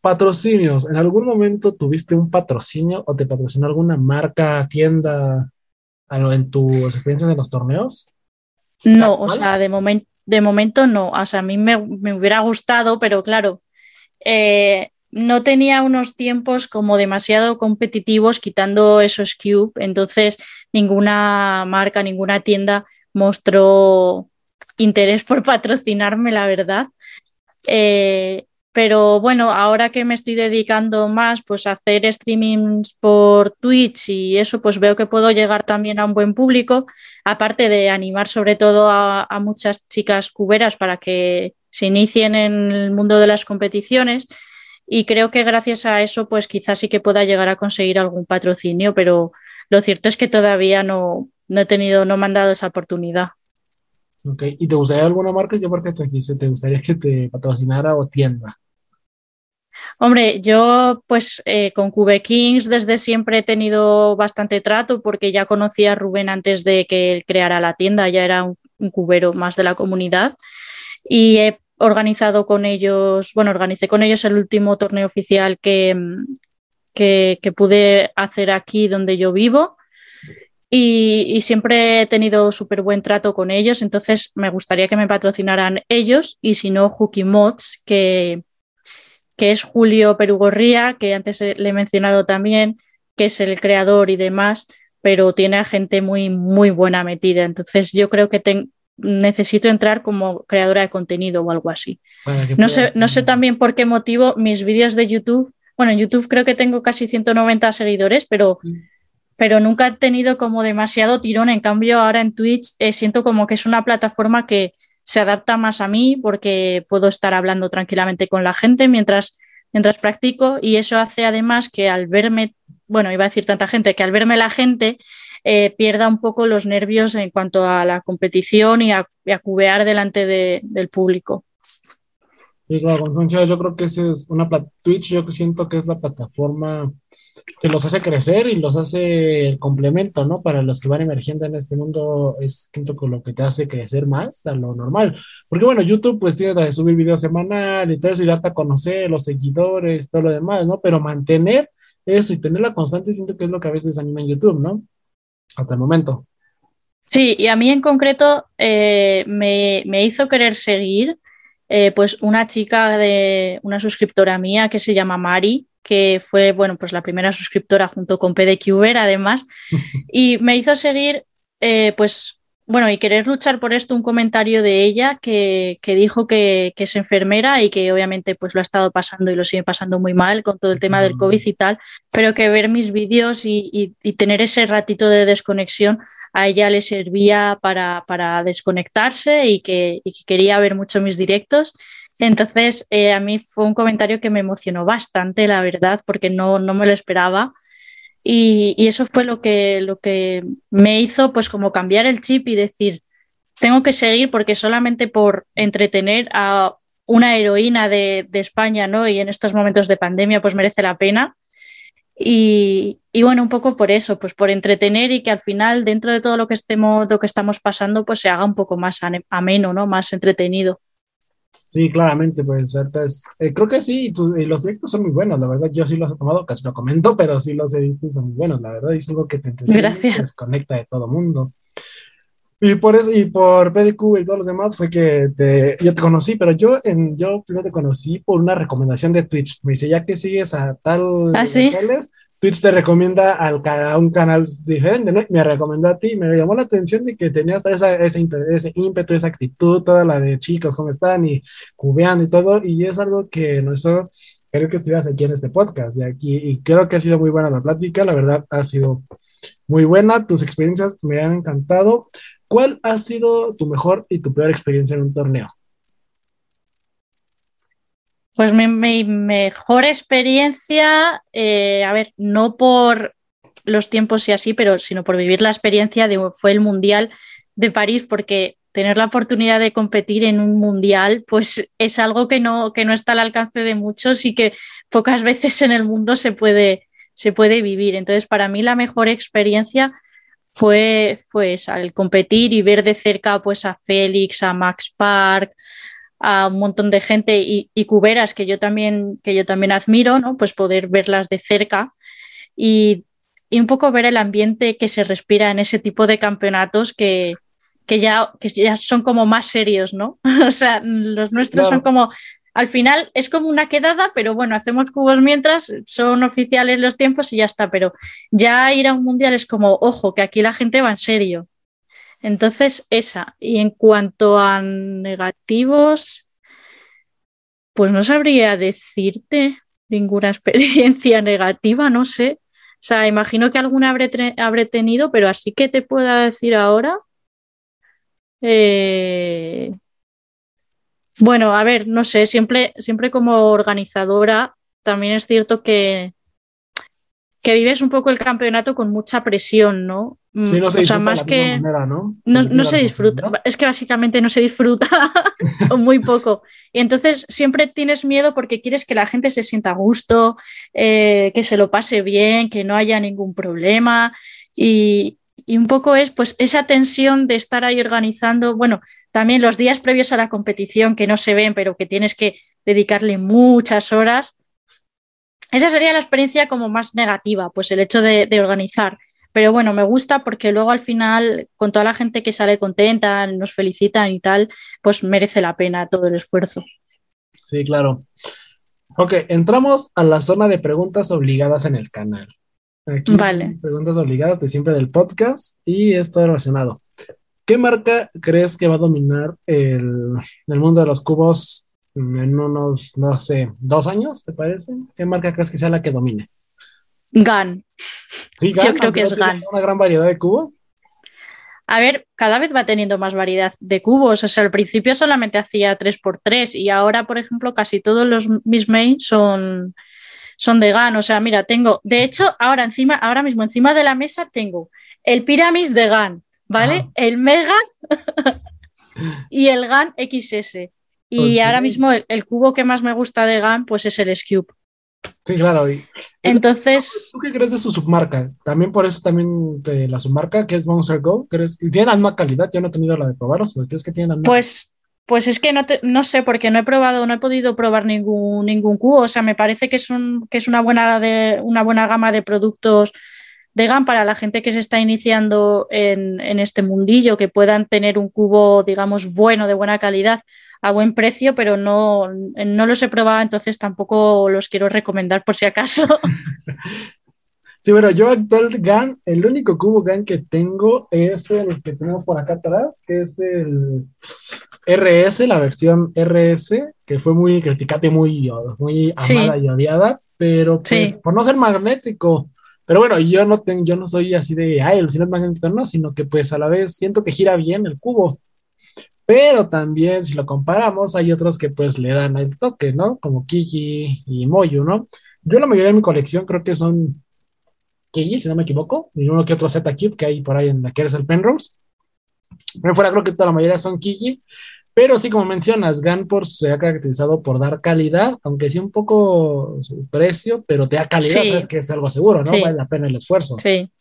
S1: patrocinios. ¿En algún momento tuviste un patrocinio o te patrocinó alguna marca, tienda en tus experiencias en los torneos?
S2: No, o sea, de, momento de momento no. O sea, a mí me, me hubiera gustado, pero claro, eh, no tenía unos tiempos como demasiado competitivos quitando esos Cube, entonces ninguna marca, ninguna tienda mostró interés por patrocinarme, la verdad. Eh, pero bueno, ahora que me estoy dedicando más pues a hacer streamings por Twitch y eso, pues veo que puedo llegar también a un buen público, aparte de animar sobre todo a, a muchas chicas cuberas para que se inicien en el mundo de las competiciones y creo que gracias a eso pues quizás sí que pueda llegar a conseguir algún patrocinio, pero lo cierto es que todavía no, no he tenido, no me han dado esa oportunidad.
S1: Ok, ¿y te gustaría alguna marca? Yo porque te te gustaría que te patrocinara o tienda.
S2: Hombre, yo pues eh, con Cube Kings desde siempre he tenido bastante trato porque ya conocía a Rubén antes de que él creara la tienda, ya era un, un cubero más de la comunidad y he organizado con ellos, bueno, organicé con ellos el último torneo oficial que, que, pude hacer aquí donde yo vivo. Y, siempre he tenido súper buen trato con ellos, entonces me gustaría que me patrocinaran ellos y si no, Hooky Mods, que, que es Julio Perugorría, que antes le he mencionado también, que es el creador y demás, pero tiene a gente muy, muy buena metida. Entonces yo creo que tengo necesito entrar como creadora de contenido o algo así. No sé, no sé también por qué motivo mis vídeos de YouTube, bueno, en YouTube creo que tengo casi 190 seguidores, pero, pero nunca he tenido como demasiado tirón. En cambio, ahora en Twitch eh, siento como que es una plataforma que se adapta más a mí porque puedo estar hablando tranquilamente con la gente mientras, mientras practico y eso hace además que al verme, bueno, iba a decir tanta gente, que al verme la gente eh, pierda un poco los nervios en cuanto a la competición y a, cubear delante del público.
S1: Sí, claro, yo creo que ese es una Twitch, yo siento que es la plataforma que los hace crecer y los hace el complemento, ¿no? Para los que van emergiendo en este mundo, es siento que lo que te hace crecer más de lo normal. Porque bueno, YouTube pues tiene que subir videos semanal y todo eso y darte a conocer los seguidores, todo lo demás, ¿no? Pero mantener eso y tener la constante siento que es lo que a veces anima en YouTube, ¿no? Hasta el momento.
S2: Sí, y a mí en concreto eh, me, hizo querer seguir eh, pues una chica de una suscriptora mía que se llama Mari, que fue bueno pues la primera suscriptora junto con PDQver además, y me hizo seguir eh, pues bueno, y querer luchar por esto, un comentario de ella que, dijo que, es enfermera y que obviamente pues lo ha estado pasando y lo sigue pasando muy mal con todo el tema del COVID y tal, pero que ver mis vídeos y, tener ese ratito de desconexión a ella le servía para, desconectarse y que, quería ver mucho mis directos. Entonces, eh, a mí fue un comentario que me emocionó bastante, la verdad, porque no, no me lo esperaba. Y, y, eso fue lo que, lo que me hizo, pues, como cambiar el chip y decir, tengo que seguir porque solamente por entretener a una heroína de, España, ¿no? Y en estos momentos de pandemia, pues merece la pena. Y, bueno, un poco por eso, pues por entretener y que al final, dentro de todo lo que estemos, lo que estamos pasando, pues se haga un poco más ameno, ¿no? Más entretenido.
S1: Sí, claramente, pues eh, creo que sí, y los directos son muy buenos, la verdad, yo sí los he tomado, casi lo comento, pero sí los he visto y son muy buenos, la verdad, es algo que te desconecta de todo mundo. Y por eso, y por PDQ y todos los demás fue que te, yo te conocí, pero yo, en, yo primero te conocí por una recomendación de Twitch. Me dice, ya que sigues a tal
S2: ¿Ah, sí?
S1: Twitch te recomienda al, a un canal diferente, ¿no? Me recomendó a ti, me llamó la atención de que tenías esa, ese, ímpetu, esa actitud, toda la de chicos, cómo están, y cubeando y todo, y es algo que nos hizo querer que estuvieras aquí en este podcast, y aquí, y creo que ha sido muy buena la plática, la verdad ha sido muy buena, tus experiencias me han encantado. ¿Cuál ha sido tu mejor y tu peor experiencia en un torneo?
S2: Pues mi, mejor experiencia, eh, a ver, no por los tiempos y así, pero sino por vivir la experiencia de fue el Mundial de París, porque tener la oportunidad de competir en un mundial, pues es algo que no, que no está al alcance de muchos y que pocas veces en el mundo se puede, se puede vivir. Entonces, para mí la mejor experiencia fue pues al competir y ver de cerca pues a Félix, a Max Park, a un montón de gente y, cuberas que yo también que yo también admiro, ¿no? Pues poder verlas de cerca y, un poco ver el ambiente que se respira en ese tipo de campeonatos que, ya, que ya son como más serios, ¿no? o sea, los nuestros son como al final es como una quedada, pero bueno, hacemos cubos mientras, son oficiales los tiempos y ya está, pero ya ir a un mundial es como, ojo, que aquí la gente va en serio. Entonces, esa. Y en cuanto a negativos, pues no sabría decirte ninguna experiencia negativa, no sé. O sea, imagino que alguna habré, habré tenido, pero así que te pueda decir ahora. Eh, bueno, a ver, no sé, siempre, siempre como organizadora, también es cierto que, que vives un poco el campeonato con mucha presión, ¿no?
S1: Mm, sí, no se o sea, más que ¿no?
S2: No, se disfruta, es que básicamente no se disfruta o muy poco. Y entonces siempre tienes miedo porque quieres que la gente se sienta a gusto, eh, que se lo pase bien, que no haya ningún problema. Y, y un poco es pues esa tensión de estar ahí organizando, bueno, también los días previos a la competición que no se ven, pero que tienes que dedicarle muchas horas. Esa sería la experiencia como más negativa, pues el hecho de, organizar. Pero bueno, me gusta porque luego al final, con toda la gente que sale contenta, nos felicitan y tal, pues merece la pena todo el esfuerzo.
S1: Sí, claro. Ok, entramos a la zona de preguntas obligadas en el canal. Aquí vale. preguntas obligadas de siempre del podcast y esto relacionado. ¿Qué marca crees que va a dominar el, mundo de los cubos en unos, no sé, dos años, te parece? ¿Qué marca crees que sea la que domine?
S2: GAN.
S1: Sí,
S2: Yo creo que es GAN.
S1: Una gran variedad de cubos.
S2: A ver, cada vez va teniendo más variedad de cubos. O sea, al principio solamente hacía 3x3 y ahora, por ejemplo, casi todos los mis mains son, son de GAN. O sea, mira, tengo, de hecho, ahora encima, ahora mismo encima de la mesa tengo el Pyramis de GAN, ¿vale? El Mega y el GAN XS. Y ahora mismo el, cubo que más me gusta de GAN pues es el Scube.
S1: Sí, claro.
S2: Entonces.
S1: ¿Tú qué crees de su submarca? También por eso también de la submarca que es Monster Go. ¿crees? ¿Tiene la misma calidad? Yo no he tenido la de probarlos, pero ¿crees que tiene la misma?
S2: Pues, pues es que no, no sé, porque no he probado, no he podido probar ningún, ningún cubo. O sea, me parece que es, un, que es una, buena de, una buena gama de productos de GAN para la gente que se está iniciando en, este mundillo, que puedan tener un cubo, digamos, bueno, de buena calidad, a buen precio, pero no, no los he probado, entonces tampoco los quiero recomendar por si acaso.
S1: Sí, bueno, yo actual GAN, el único cubo GAN que tengo es el que tenemos por acá atrás, que es el RS, la versión RS, que fue muy criticada y muy, muy amada y odiada, pero pues, por no ser magnético, Pero bueno, yo no tengo, yo no soy así de, ay, el cine magnético, no, sino que pues a la vez siento que gira bien el cubo. Pero también, si lo comparamos, hay otros que pues le dan el toque, ¿no? Como Kiki y Moyu, ¿no? Yo la mayoría de mi colección creo que son Kiki, si no me equivoco, y uno que otro Z-Cube que hay por ahí en la que eres el Penrose. Pero fuera creo que toda la mayoría son Kiki. Pero sí, como mencionas, Ganpor se ha caracterizado por dar calidad, aunque sí un poco su precio, pero te da calidad, es que es algo seguro, ¿no? Vale la pena el esfuerzo.
S2: Sí.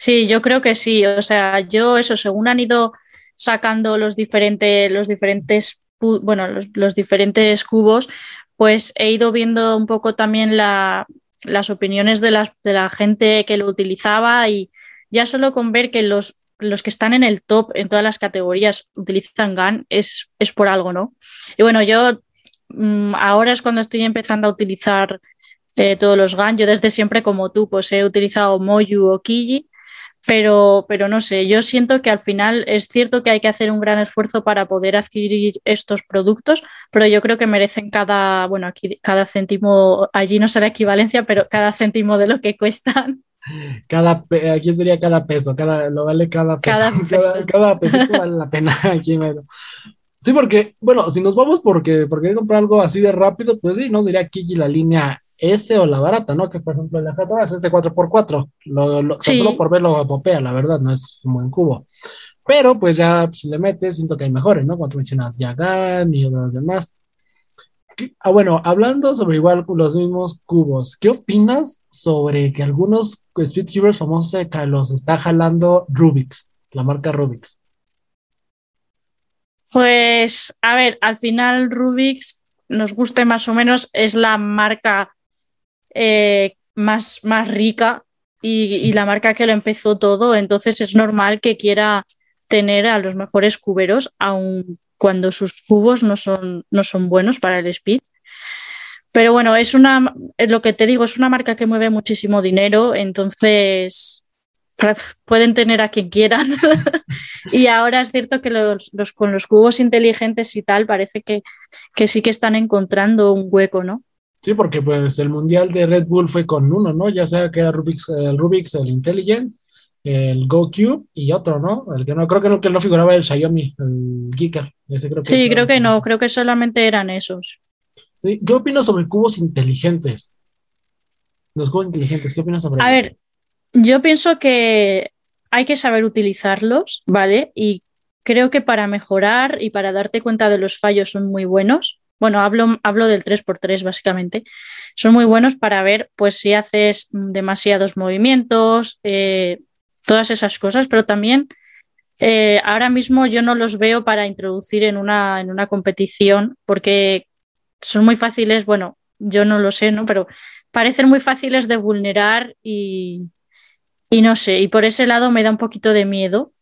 S2: Sí, yo creo que sí. O sea, yo eso, según han ido sacando los diferentes, los diferentes, bueno, los, diferentes cubos, pues he ido viendo un poco también la, las opiniones de, las, de la gente que lo utilizaba y ya solo con ver que los los que están en el top en todas las categorías utilizan GAN es, es por algo, ¿no? Y bueno, yo mm, ahora es cuando estoy empezando a utilizar eh, todos los GAN. Yo desde siempre, como tú, pues he utilizado Moyu o Kiji, pero, pero no sé, yo siento que al final es cierto que hay que hacer un gran esfuerzo para poder adquirir estos productos, pero yo creo que merecen cada, bueno, aquí cada céntimo, allí no será equivalencia, pero cada céntimo de lo que cuestan.
S1: Cada, aquí sería cada peso, cada, lo vale cada peso, cada, peso. vale la pena aquí Sí, porque, bueno, si nos vamos porque, porque comprar algo así de rápido, pues sí, no sería aquí la línea S o la barata, ¿no? Que por ejemplo la Jata es este 4x4, lo, solo por verlo apopea, la verdad, no es un buen cubo. Pero pues ya si le metes, siento que hay mejores, ¿no? Cuando mencionas Yagan y otros demás. Ah, bueno, hablando sobre igual los mismos cubos, ¿qué opinas sobre que algunos speedcubers famosos los está jalando Rubix, la marca Rubix?
S2: Pues, a ver, al final Rubix, nos guste más o menos, es la marca eh, más, más rica y, la marca que lo empezó todo, entonces es normal que quiera tener a los mejores cuberos, aun cuando sus cubos no son, no son buenos para el speed. Pero bueno, es una, lo que te digo, es una marca que mueve muchísimo dinero, entonces pueden tener a quien quieran. y ahora es cierto que los, con los cubos inteligentes y tal, parece que, que, sí que están encontrando un hueco, ¿no?
S1: Sí, porque pues el mundial de Red Bull fue con uno, ¿no? Ya sea que era Rubik's, el Rubik's, el Intelligent, el GoCube y otro, ¿no? El que no, creo que no, que no figuraba el Xiaomi, el Geeker.
S2: sí, creo que no, creo que solamente eran esos.
S1: Sí, ¿Qué opinas sobre cubos inteligentes? Los cubos inteligentes, ¿qué opinas sobre
S2: A ver, yo pienso que hay que saber utilizarlos, ¿vale? Y creo que para mejorar y para darte cuenta de los fallos son muy buenos. Bueno, hablo, hablo del 3x3 básicamente. Son muy buenos para ver pues si haces demasiados movimientos, eh, todas esas cosas, pero también eh, ahora mismo yo no los veo para introducir en una, en una competición porque son muy fáciles, bueno, yo no lo sé, ¿no? Pero parecen muy fáciles de vulnerar y, y no sé, y por ese lado me da un poquito de miedo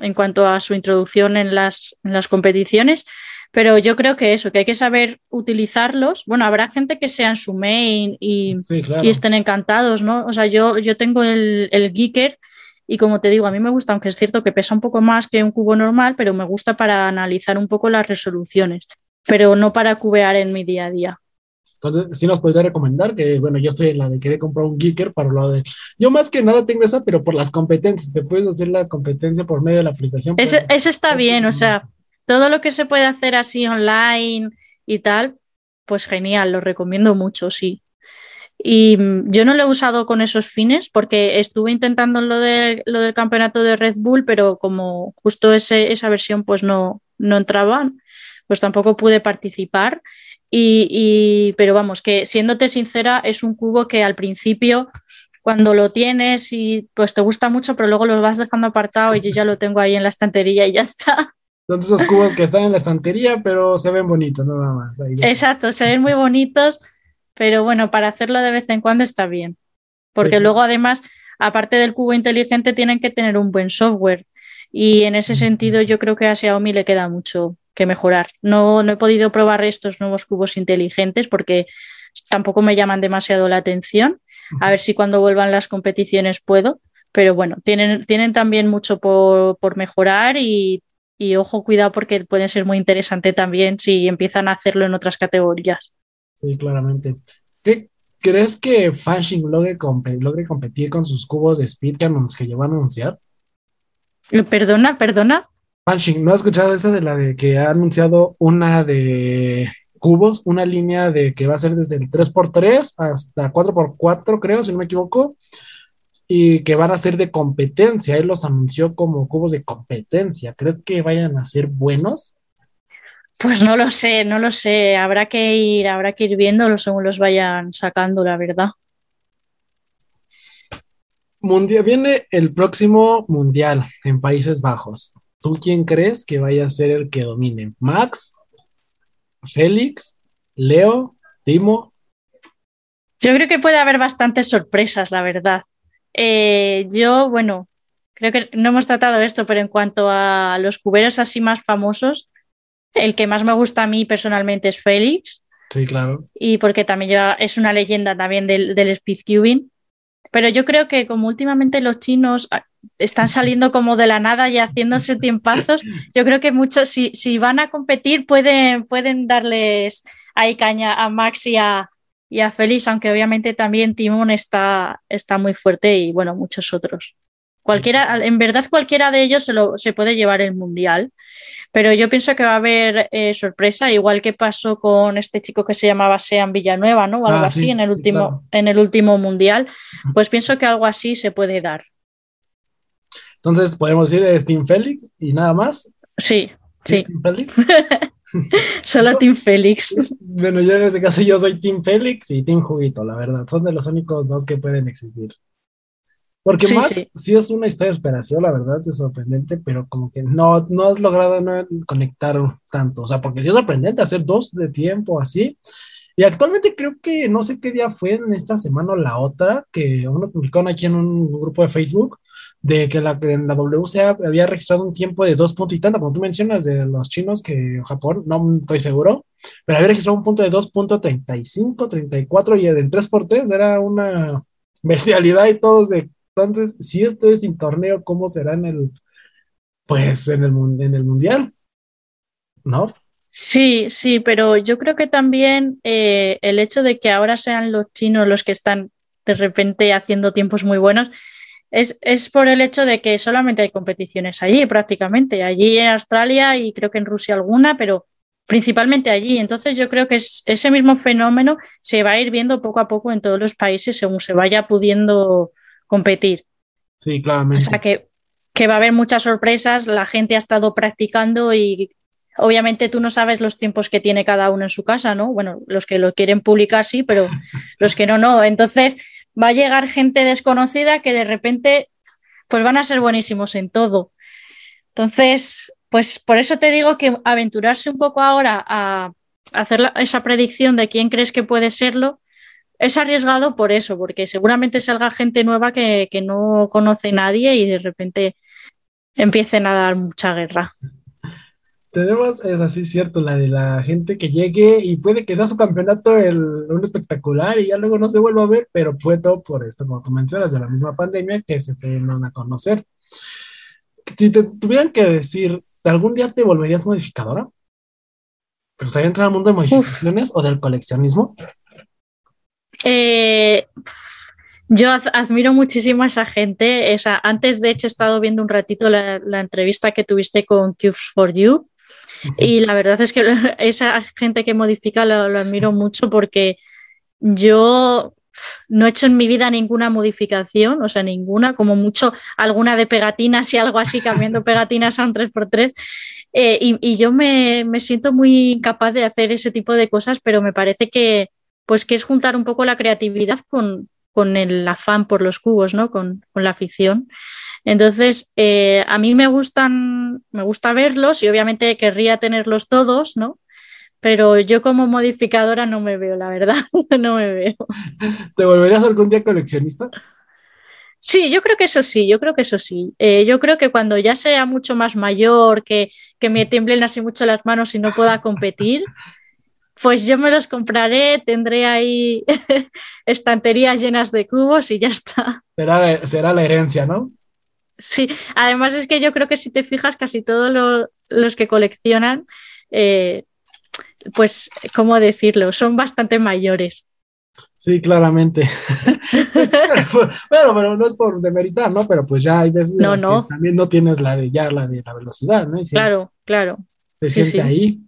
S2: en cuanto a su introducción en las, en las competiciones. Pero yo creo que eso, que hay que saber utilizarlos. Bueno, habrá gente que sea en su main y, y estén encantados, ¿no? O sea, yo, yo tengo el, el Geeker y como te digo, a mí me gusta, aunque es cierto que pesa un poco más que un cubo normal, pero me gusta para analizar un poco las resoluciones, pero no para cubear en mi día a día.
S1: Entonces, sí nos podría recomendar que, bueno, yo estoy en la de querer comprar un Geeker para lo de... Yo más que nada tengo esa, pero por las competencias, te puedes hacer la competencia por medio de la aplicación.
S2: Ese, está bien, o sea, todo lo que se puede hacer así online y tal, pues genial, lo recomiendo mucho, sí. Y mm, yo no lo he usado con esos fines porque estuve intentando lo, de, lo del campeonato de Red Bull, pero como justo esa versión pues no, no entraba, pues tampoco pude participar. Y, y, pero vamos, que siéndote sincera, es un cubo que al principio, cuando lo tienes y pues te gusta mucho, pero luego lo vas dejando apartado y yo ya lo tengo ahí en la estantería y ya está.
S1: Son esos cubos que están en la estantería, pero se ven bonitos, nada más.
S2: Exacto, se ven muy bonitos pero bueno, para hacerlo de vez en cuando está bien, porque luego además, aparte del cubo inteligente, tienen que tener un buen software y en ese sentido yo creo que a Xiaomi le queda mucho que mejorar. No, no he podido probar estos nuevos cubos inteligentes porque tampoco me llaman demasiado la atención. A ver si cuando vuelvan las competiciones puedo. Pero bueno, tienen, tienen también mucho por, por mejorar y, y, ojo, cuidado porque puede ser muy interesante también si empiezan a hacerlo en otras categorías.
S1: Sí, claramente. ¿Qué, ¿Crees que Fanching logre, logre, competir con sus cubos de Speed que, que llegó a anunciar?
S2: Eh, perdona, perdona.
S1: Fanching, ¿no has escuchado esa de la de que ha anunciado una de cubos, una línea de que va a ser desde el 3x3 hasta 4x4, creo, si no me equivoco, y que van a ser de competencia. Él los anunció como cubos de competencia. ¿Crees que vayan a ser buenos?
S2: Pues no lo sé, no lo sé. Habrá que ir, habrá que ir viéndolo según los vayan sacando, la verdad.
S1: Mundial, viene el próximo mundial en Países Bajos. ¿Tú quién crees que vaya a ser el que domine? ¿Max? ¿Félix? ¿Leo? ¿Timo?
S2: Yo creo que puede haber bastantes sorpresas, la verdad. Eh, yo, bueno, creo que no hemos tratado esto, pero en cuanto a los cuberos así más famosos, el que más me gusta a mí personalmente es Félix.
S1: Sí, claro.
S2: Y porque también es una leyenda también del, del speedcubing. Pero yo creo que como últimamente los chinos ah, están saliendo como de la nada y haciéndose tiempazos, yo creo que muchos, si, si van a competir, pueden, pueden darles ahí caña a Max y a, y a Félix, aunque obviamente también Timón está, está muy fuerte y bueno, muchos otros. Cualquiera, en verdad cualquiera de ellos se, lo, se puede llevar el mundial, pero yo pienso que va a haber eh, sorpresa, igual que pasó con este chico que se llamaba Sean Villanueva, ¿no? O algo ah, así en el último, en el último mundial. Pues pienso que algo así se puede dar.
S1: Entonces podemos decir Team Félix y nada más.
S2: Sí, sí. Félix? Solo Team Félix.
S1: Bueno, yo en este caso yo soy Team Félix y Team Juguito, la verdad. Son de los únicos dos que pueden existir. Porque Max sí. es una historia de esperación, la verdad, es sorprendente, pero como que no, no has logrado no conectar tanto. O sea, porque sí es sorprendente hacer dos de tiempo así. Y actualmente creo que no sé qué día fue en esta semana o la otra, que uno publicó aquí en un grupo de Facebook, de que la, en la WCA había registrado un tiempo de dos puntos y tanto, como tú mencionas, de los chinos que Japón, no estoy seguro, pero había registrado un punto de 2.35, 34 y en 3x3 era una bestialidad y todos de entonces, si esto es sin torneo, ¿cómo será en el, pues, en el, en el mundial? ¿No?
S2: Sí, sí, pero yo creo que también eh, el hecho de que ahora sean los chinos los que están de repente haciendo tiempos muy buenos es, es, por el hecho de que solamente hay competiciones allí prácticamente, allí en Australia y creo que en Rusia alguna, pero principalmente allí. Entonces yo creo que ese mismo fenómeno se va a ir viendo poco a poco en todos los países según se vaya pudiendo competir.
S1: Sí, claramente.
S2: O sea que, que va a haber muchas sorpresas, la gente ha estado practicando y obviamente tú no sabes los tiempos que tiene cada uno en su casa, ¿no? Bueno, los que lo quieren publicar sí, pero los que no, no. Entonces va a llegar gente desconocida que de repente pues van a ser buenísimos en todo. Entonces, pues por eso te digo que aventurarse un poco ahora a hacer esa predicción de quién crees que puede serlo, es arriesgado por eso, porque seguramente salga gente nueva que, no conoce nadie y de repente empiecen a dar mucha guerra.
S1: Tenemos, es así cierto, la de la gente que llegue y puede que sea su campeonato el, un espectacular y ya luego no se vuelva a ver, pero fue todo por esto, como tú mencionas, de la misma pandemia que se fueron a conocer. Si te tuvieran que decir, ¿algún día te volverías modificadora? ¿Te gustaría entrar al mundo de modificaciones o del coleccionismo?
S2: Eh, yo admiro muchísimo a esa gente. antes, de hecho, he estado viendo un ratito la, entrevista que tuviste con Cubes for You. Y la verdad es que esa gente que modifica lo, admiro mucho porque yo no he hecho en mi vida ninguna modificación, o sea, ninguna, como mucho alguna de pegatinas y algo así, cambiando pegatinas a un 3x3. Eh, y, y, yo me, me siento muy incapaz de hacer ese tipo de cosas, pero me parece que, pues que es juntar un poco la creatividad con, el afán por los cubos, ¿no? Con, la afición. Entonces, eh, a mí me gustan, me gusta verlos y obviamente querría tenerlos todos, ¿no? Pero yo como modificadora no me veo, la verdad, no me veo.
S1: ¿Te volverías algún día coleccionista?
S2: Sí, yo creo que eso sí, yo creo que eso sí. Eh, yo creo que cuando ya sea mucho más mayor, que, que me tiemblen así mucho las manos y no pueda competir, pues yo me los compraré, tendré ahí estanterías llenas de cubos y ya está.
S1: Será, será la herencia, ¿no?
S2: Sí, además es que yo creo que si te fijas, casi todos los que coleccionan, eh, pues, ¿cómo decirlo? Son bastante mayores.
S1: Sí, claramente. bueno, pero no es por demeritar, ¿no? Pero pues ya hay veces
S2: No, no.
S1: que también no tienes la de ya la de la velocidad, ¿no?
S2: Claro, claro.
S1: te
S2: sí,
S1: siente
S2: sí.
S1: ahí.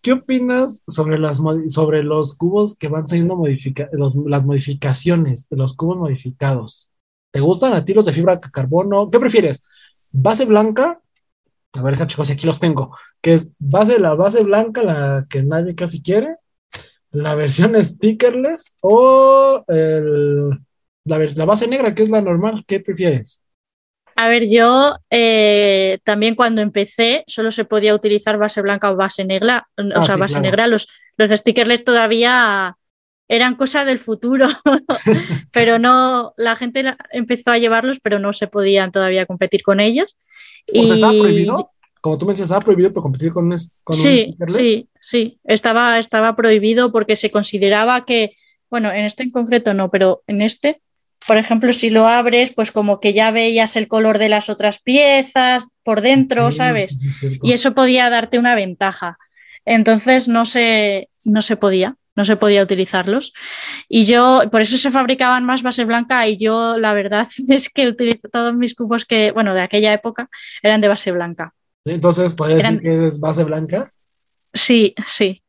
S1: ¿Qué opinas sobre las sobre los cubos que van siendo modifica los- las modificaciones de los cubos modificados? ¿Te gustan a ti los de fibra de carbono? ¿Qué prefieres? ¿Base blanca? A ver, chicos, aquí los tengo. Que es base, la base blanca, la que nadie casi quiere, la versión stickerless o el- la, base negra, que es la normal. ¿Qué prefieres?
S2: A ver, yo eh, también cuando empecé solo se podía utilizar base blanca o base negra, o
S1: Ah,
S2: sea,
S1: sí,
S2: base
S1: claro.
S2: negra, los, los stickerless todavía eran cosa del futuro, pero no, la gente la- empezó a llevarlos, pero no se podían todavía competir con ellos.
S1: O sea, ¿estaba prohibido? Como tú mencionas, ¿estaba prohibido por competir con, un- con un
S2: Sí, sí, sí. Estaba, estaba prohibido porque se consideraba que, bueno, en este en concreto no, pero en este, por ejemplo, si lo abres, pues como que ya veías el color de las otras piezas por dentro, ¿sabes?
S1: sí, es.
S2: Y eso podía darte una ventaja. Entonces no se, no se podía, no se podía utilizarlos. Y yo, por eso se fabricaban más base blanca y yo la verdad es que utilizo todos mis cubos que, bueno, de aquella época eran de base blanca.
S1: Entonces, ¿podría
S2: Eran-
S1: decir que es base blanca?
S2: Sí, sí.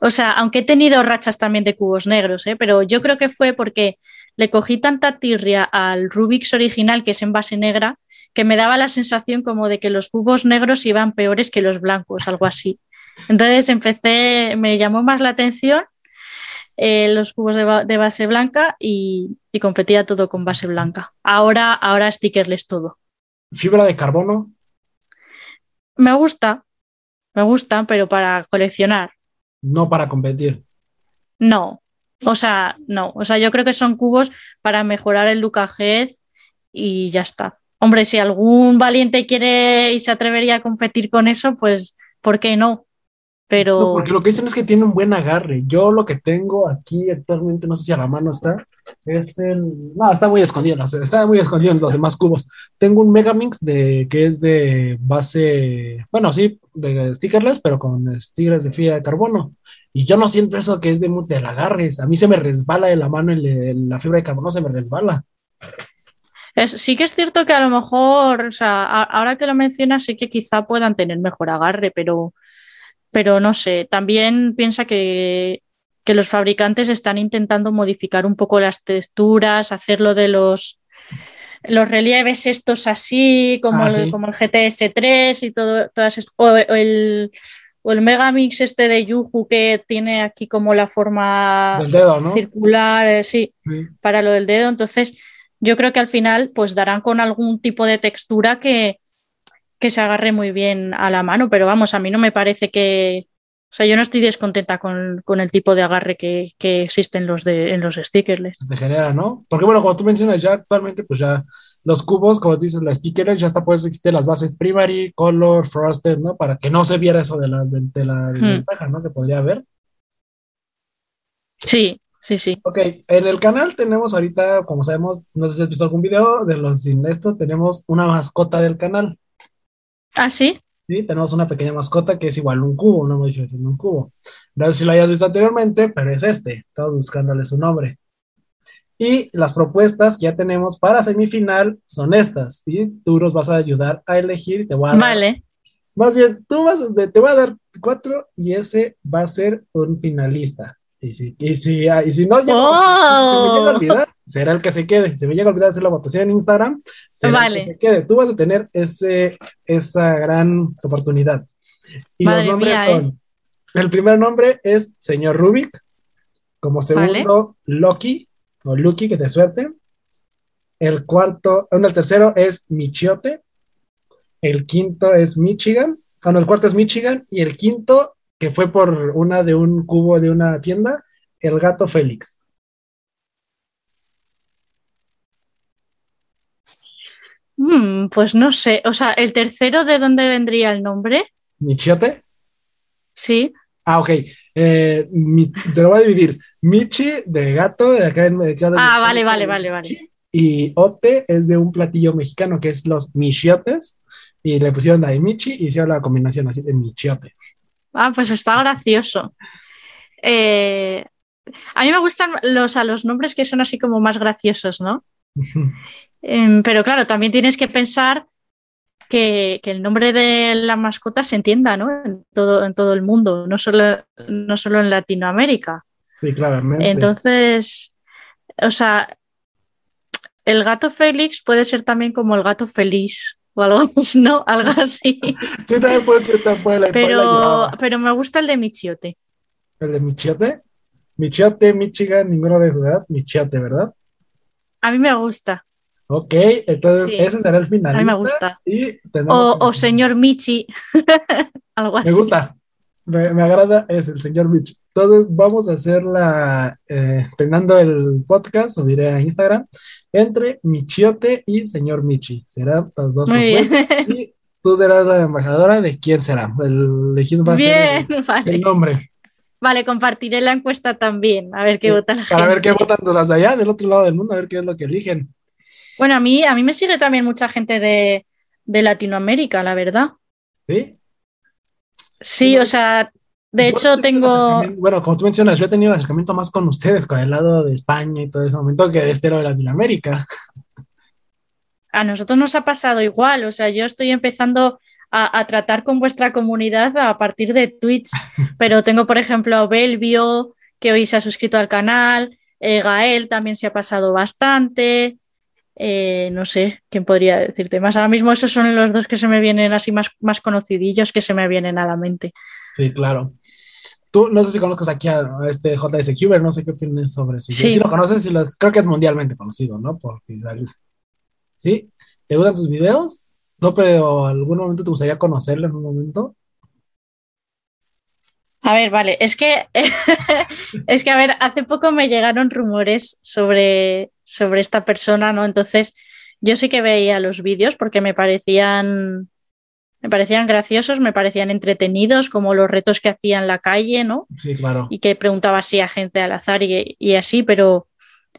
S2: O sea, aunque he tenido rachas también de cubos negros, ¿eh? pero yo creo que fue porque le cogí tanta tirria al Rubik's original, que es en base negra, que me daba la sensación como de que los cubos negros iban peores que los blancos, algo así. Entonces empecé, me llamó más la atención eh, los cubos de, ba- de base blanca y, y competía todo con base blanca. Ahora, ahora stickerless todo.
S1: Fibra de carbono,
S2: Me gusta, me gusta, pero para coleccionar.
S1: no para competir.
S2: No, o sea, no, o sea, yo creo que son cubos para mejorar el ahead y ya está. Hombre, si algún valiente quiere y se atrevería a competir con eso, pues, ¿por qué no? Pero
S1: No, porque lo que dicen es que tiene un buen agarre. Yo lo que tengo aquí actualmente, no sé si a la mano está, es el. No, está muy escondido, no sé, está muy escondido en los demás cubos. Tengo un Megamix de, que es de base, bueno, sí, de stickerless, pero con stickers de fibra de carbono. Y yo no siento eso que es de del agarres. A mí se me resbala de la mano el, el- la fibra de carbono, se me resbala.
S2: es- sí que es cierto que a lo mejor, o sea, a- ahora que lo mencionas, sí que quizá puedan tener mejor agarre, pero, pero no sé, también piensa que, que los fabricantes están intentando modificar un poco las texturas, hacerlo de los, los relieves estos así, como,
S1: Ah,
S2: el, como el GTS3 y todo, todas est- o, o el, o el Megamix este de Yuhu que tiene aquí como la forma
S1: Del dedo, ¿no?
S2: circular, eh, sí,
S1: Sí.
S2: para lo del dedo. Entonces, yo creo que al final pues darán con algún tipo de textura que, que se agarre muy bien a la mano, pero vamos, a mí no me parece que... O sea, yo no estoy descontenta con, con el tipo de agarre que, que existen los de, en los stickerless.
S1: te genera, ¿no? Porque bueno, como tú mencionas, ya actualmente, pues ya los cubos, como dices, las stickers, ya hasta pues existen las bases primary, color, frosted, ¿no? Para que no se viera eso de las ven- de la desventaja, ¿no? Que podría haber.
S2: Sí, sí, sí.
S1: Ok, en el canal tenemos ahorita, como sabemos, no sé si has visto algún video de los sin esto, tenemos una mascota del canal,
S2: ¿Ah, sí?
S1: ¿sí? Tenemos una pequeña mascota que es igual un cubo, una modificación de un cubo. No sé si lo hayas visto anteriormente, pero es este, estamos buscándole su nombre. Y las propuestas que ya tenemos para semifinal son estas, y tú nos vas a ayudar a elegir, te voy a dar,
S2: Vale.
S1: más bien, tú vas, te voy a dar cuatro y ese va a ser un finalista. Y si, y si, ah, y si no, ya
S2: ¡Oh!
S1: si me llega a olvidar, será el que se quede. Si me llega a olvidar hacer la votación en Instagram, será
S2: Vale.
S1: el que se quede. Tú vas a tener ese, esa gran oportunidad. Y
S2: Madre
S1: los nombres
S2: mía, ¿eh?
S1: son, el primer nombre es Señor Rubik, como segundo, Loki, o Lucky, que te suerte. El cuarto, bueno, el tercero es Michiote. El quinto es Michigan. Ah, no, el cuarto es Michigan. Y el quinto, que fue por una de un cubo de una tienda, el gato Félix.
S2: Mm, pues no sé. O sea, ¿el tercero de dónde vendría el nombre?
S1: Michiote.
S2: Sí.
S1: Ah, ok. Eh, mi- te lo voy a dividir. Michi de gato, de acá en de en
S2: Ah, vale, vale,
S1: de
S2: vale, vale.
S1: Y Ote es de un platillo mexicano que es los michiotes. Y le pusieron la de Michi y hicieron la combinación así de michiote.
S2: Ah, pues está gracioso. Eh, A mí me gustan los, a los nombres que son así como más graciosos, ¿no? Em, pero claro, también tienes que pensar que, el nombre de la mascota se entienda, ¿no? En todo, en todo el mundo, no solo, no solo en Latinoamérica.
S1: Sí, claramente.
S2: Entonces, o sea, el gato Félix puede ser también como el gato feliz o algo, ¿no? Algo así.
S1: sí, también puede ser, también
S2: pero, pero me gusta el de Michiote.
S1: ¿El de Michiote? Michiote, Michigan, ninguno de su edad, Michiote, ¿verdad?
S2: A mí me gusta.
S1: Ok, entonces ese será el final.
S2: A mí me gusta.
S1: Y
S2: o, señor Michi, algo así.
S1: Me gusta, me, agrada, es el señor Michi. Entonces vamos a hacer la, eh, terminando el podcast, subiré a Instagram, entre Michiote y señor Michi. Serán las dos propuestas. Y tú serás la embajadora de quién será, el, de quién va a ser el nombre.
S2: Vale, compartiré la encuesta también, a ver qué votan la
S1: Para ver qué votan las allá, del otro lado del mundo, a ver qué es lo que eligen.
S2: Bueno, a mí, a mí me sigue también mucha gente de, Latinoamérica, la verdad.
S1: ¿Sí?
S2: Sí, o sea, de hecho tengo...
S1: Bueno, como tú mencionas, yo he tenido un acercamiento más con ustedes, con el lado de España y todo ese momento, que de este lado de Latinoamérica.
S2: A nosotros nos ha pasado igual, o sea, yo estoy empezando a, tratar con vuestra comunidad a partir de Twitch. Pero tengo, por ejemplo, a Belvio, que hoy se ha suscrito al canal, eh, Gael también se ha pasado bastante. Eh, no sé quién podría decirte más. Ahora mismo esos son los dos que se me vienen así más, más conocidillos que se me vienen a la mente.
S1: Sí, claro. Tú no sé si conozcas aquí a, este JS Cuber, no sé qué opinas sobre eso. Sí. Si lo conoces, creo que es mundialmente conocido, ¿no? ¿Sí? ¿Te gustan tus videos? No, pero ¿algún momento te gustaría conocerlo en un momento?
S2: A ver, vale, es que es que a ver, hace poco me llegaron rumores sobre, sobre esta persona, ¿no? Entonces, yo sí que veía los vídeos porque me parecían me parecían graciosos, me parecían entretenidos, como los retos que hacía en la calle, ¿no?
S1: Sí, claro.
S2: Y que preguntaba así a gente al azar y, y así, pero,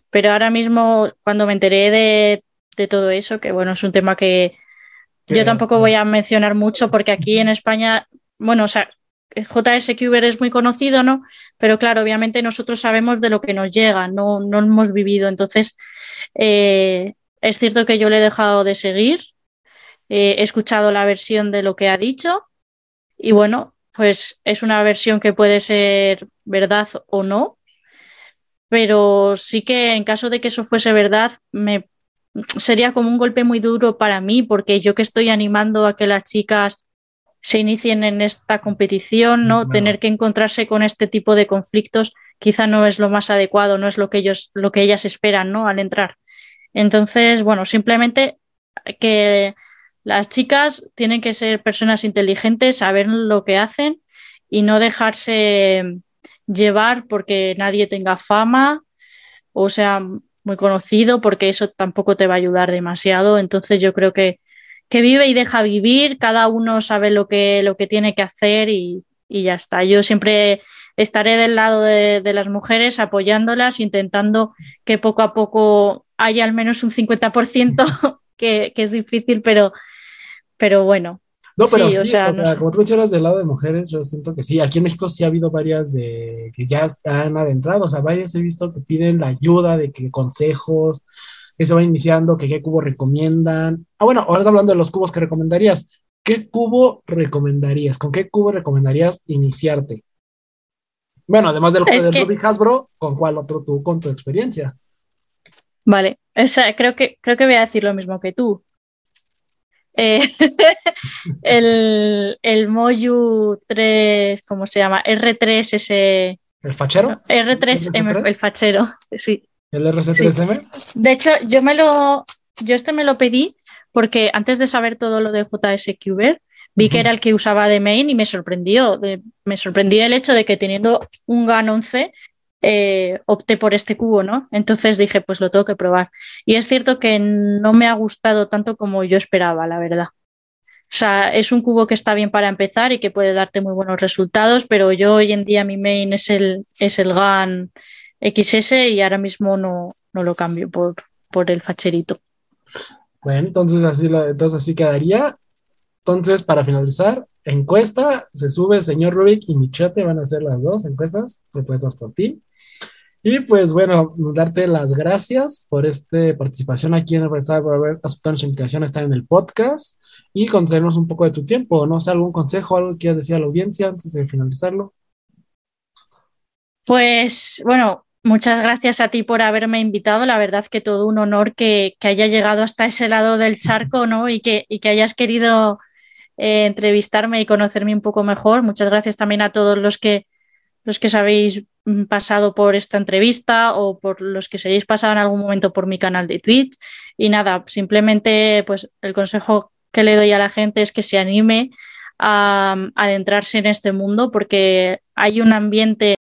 S2: pero ahora mismo, cuando me enteré de, de todo eso, que bueno, es un tema que, yo tampoco voy a mencionar mucho porque aquí en España, bueno, o sea, JS Cuber es muy conocido, ¿no? Pero claro, obviamente nosotros sabemos de lo que nos llega, no, no hemos vivido. Entonces, eh, es cierto que yo le he dejado de seguir, eh, he escuchado la versión de lo que ha dicho y bueno, pues es una versión que puede ser verdad o no, pero sí que en caso de que eso fuese verdad, me sería como un golpe muy duro para mí, porque yo que estoy animando a que las chicas se inicien en esta competición, ¿no? Tener que encontrarse con este tipo de conflictos quizá no es lo más adecuado, no es lo que ellos, lo que ellas esperan, ¿no? Al entrar. Entonces, bueno, simplemente que las chicas tienen que ser personas inteligentes, saber lo que hacen y no dejarse llevar porque nadie tenga fama, o sea, muy conocido, porque eso tampoco te va a ayudar demasiado. Entonces yo creo que, que vive y deja vivir, cada uno sabe lo que, lo que tiene que hacer y, y ya está. Yo siempre estaré del lado de, las mujeres apoyándolas, intentando que poco a poco haya al menos un 50%, que, que es difícil, pero, pero bueno,
S1: no, pero sí, o sea, como tú mencionas del lado de mujeres, yo siento que sí, aquí en México sí ha habido varias de que ya han adentrado, o sea, varias he visto que piden la ayuda, de que consejos, que se van iniciando, que qué cubo recomiendan. Ah, bueno, ahora hablando de los cubos que recomendarías, ¿qué cubo recomendarías? ¿Con qué cubo recomendarías iniciarte? Bueno, además del, del que... Rubik Hasbro, ¿con cuál otro tú, con tu experiencia?
S2: Vale, o sea, creo que, creo que voy a decir lo mismo que tú. Eh, el, el Moyu 3, ¿cómo se llama? R3S.
S1: ¿El fachero?
S2: R3M, el fachero, sí.
S1: ¿El RC3M?
S2: De hecho, yo me lo, yo este me lo pedí porque antes de saber todo lo de JS Cuber, vi que era el que usaba de main y me sorprendió. me sorprendió el hecho de que teniendo un GAN 11 eh, opté por este cubo, ¿no? Entonces dije, pues lo tengo que probar. Y es cierto que no me ha gustado tanto como yo esperaba, la verdad. O sea, es un cubo que está bien para empezar y que puede darte muy buenos resultados, pero yo hoy en día mi main es el, es el GAN XS y ahora mismo no, no lo cambio por, por el facherito.
S1: Bueno, entonces así, entonces así quedaría. Entonces, para finalizar, encuesta, se sube el señor Rubik y Michete, van a hacer las dos encuestas propuestas por ti. Y pues bueno, darte las gracias por esta participación aquí en el por haber aceptado nuestra invitación a estar en el podcast y concedernos un poco de tu tiempo. No sé, algún consejo, algo que quieras decir a la audiencia antes de finalizarlo.
S2: Pues bueno, muchas gracias a ti por haberme invitado. La verdad que todo un honor que, haya llegado hasta ese lado del charco, ¿no? Y que, y que hayas querido eh, entrevistarme y conocerme un poco mejor. Muchas gracias también a todos los que los que os habéis mm, pasado por esta entrevista o por los que se hayáis pasado en algún momento por mi canal de Twitch. Y nada, simplemente pues el consejo que le doy a la gente es que se anime a, a adentrarse en este mundo porque hay un ambiente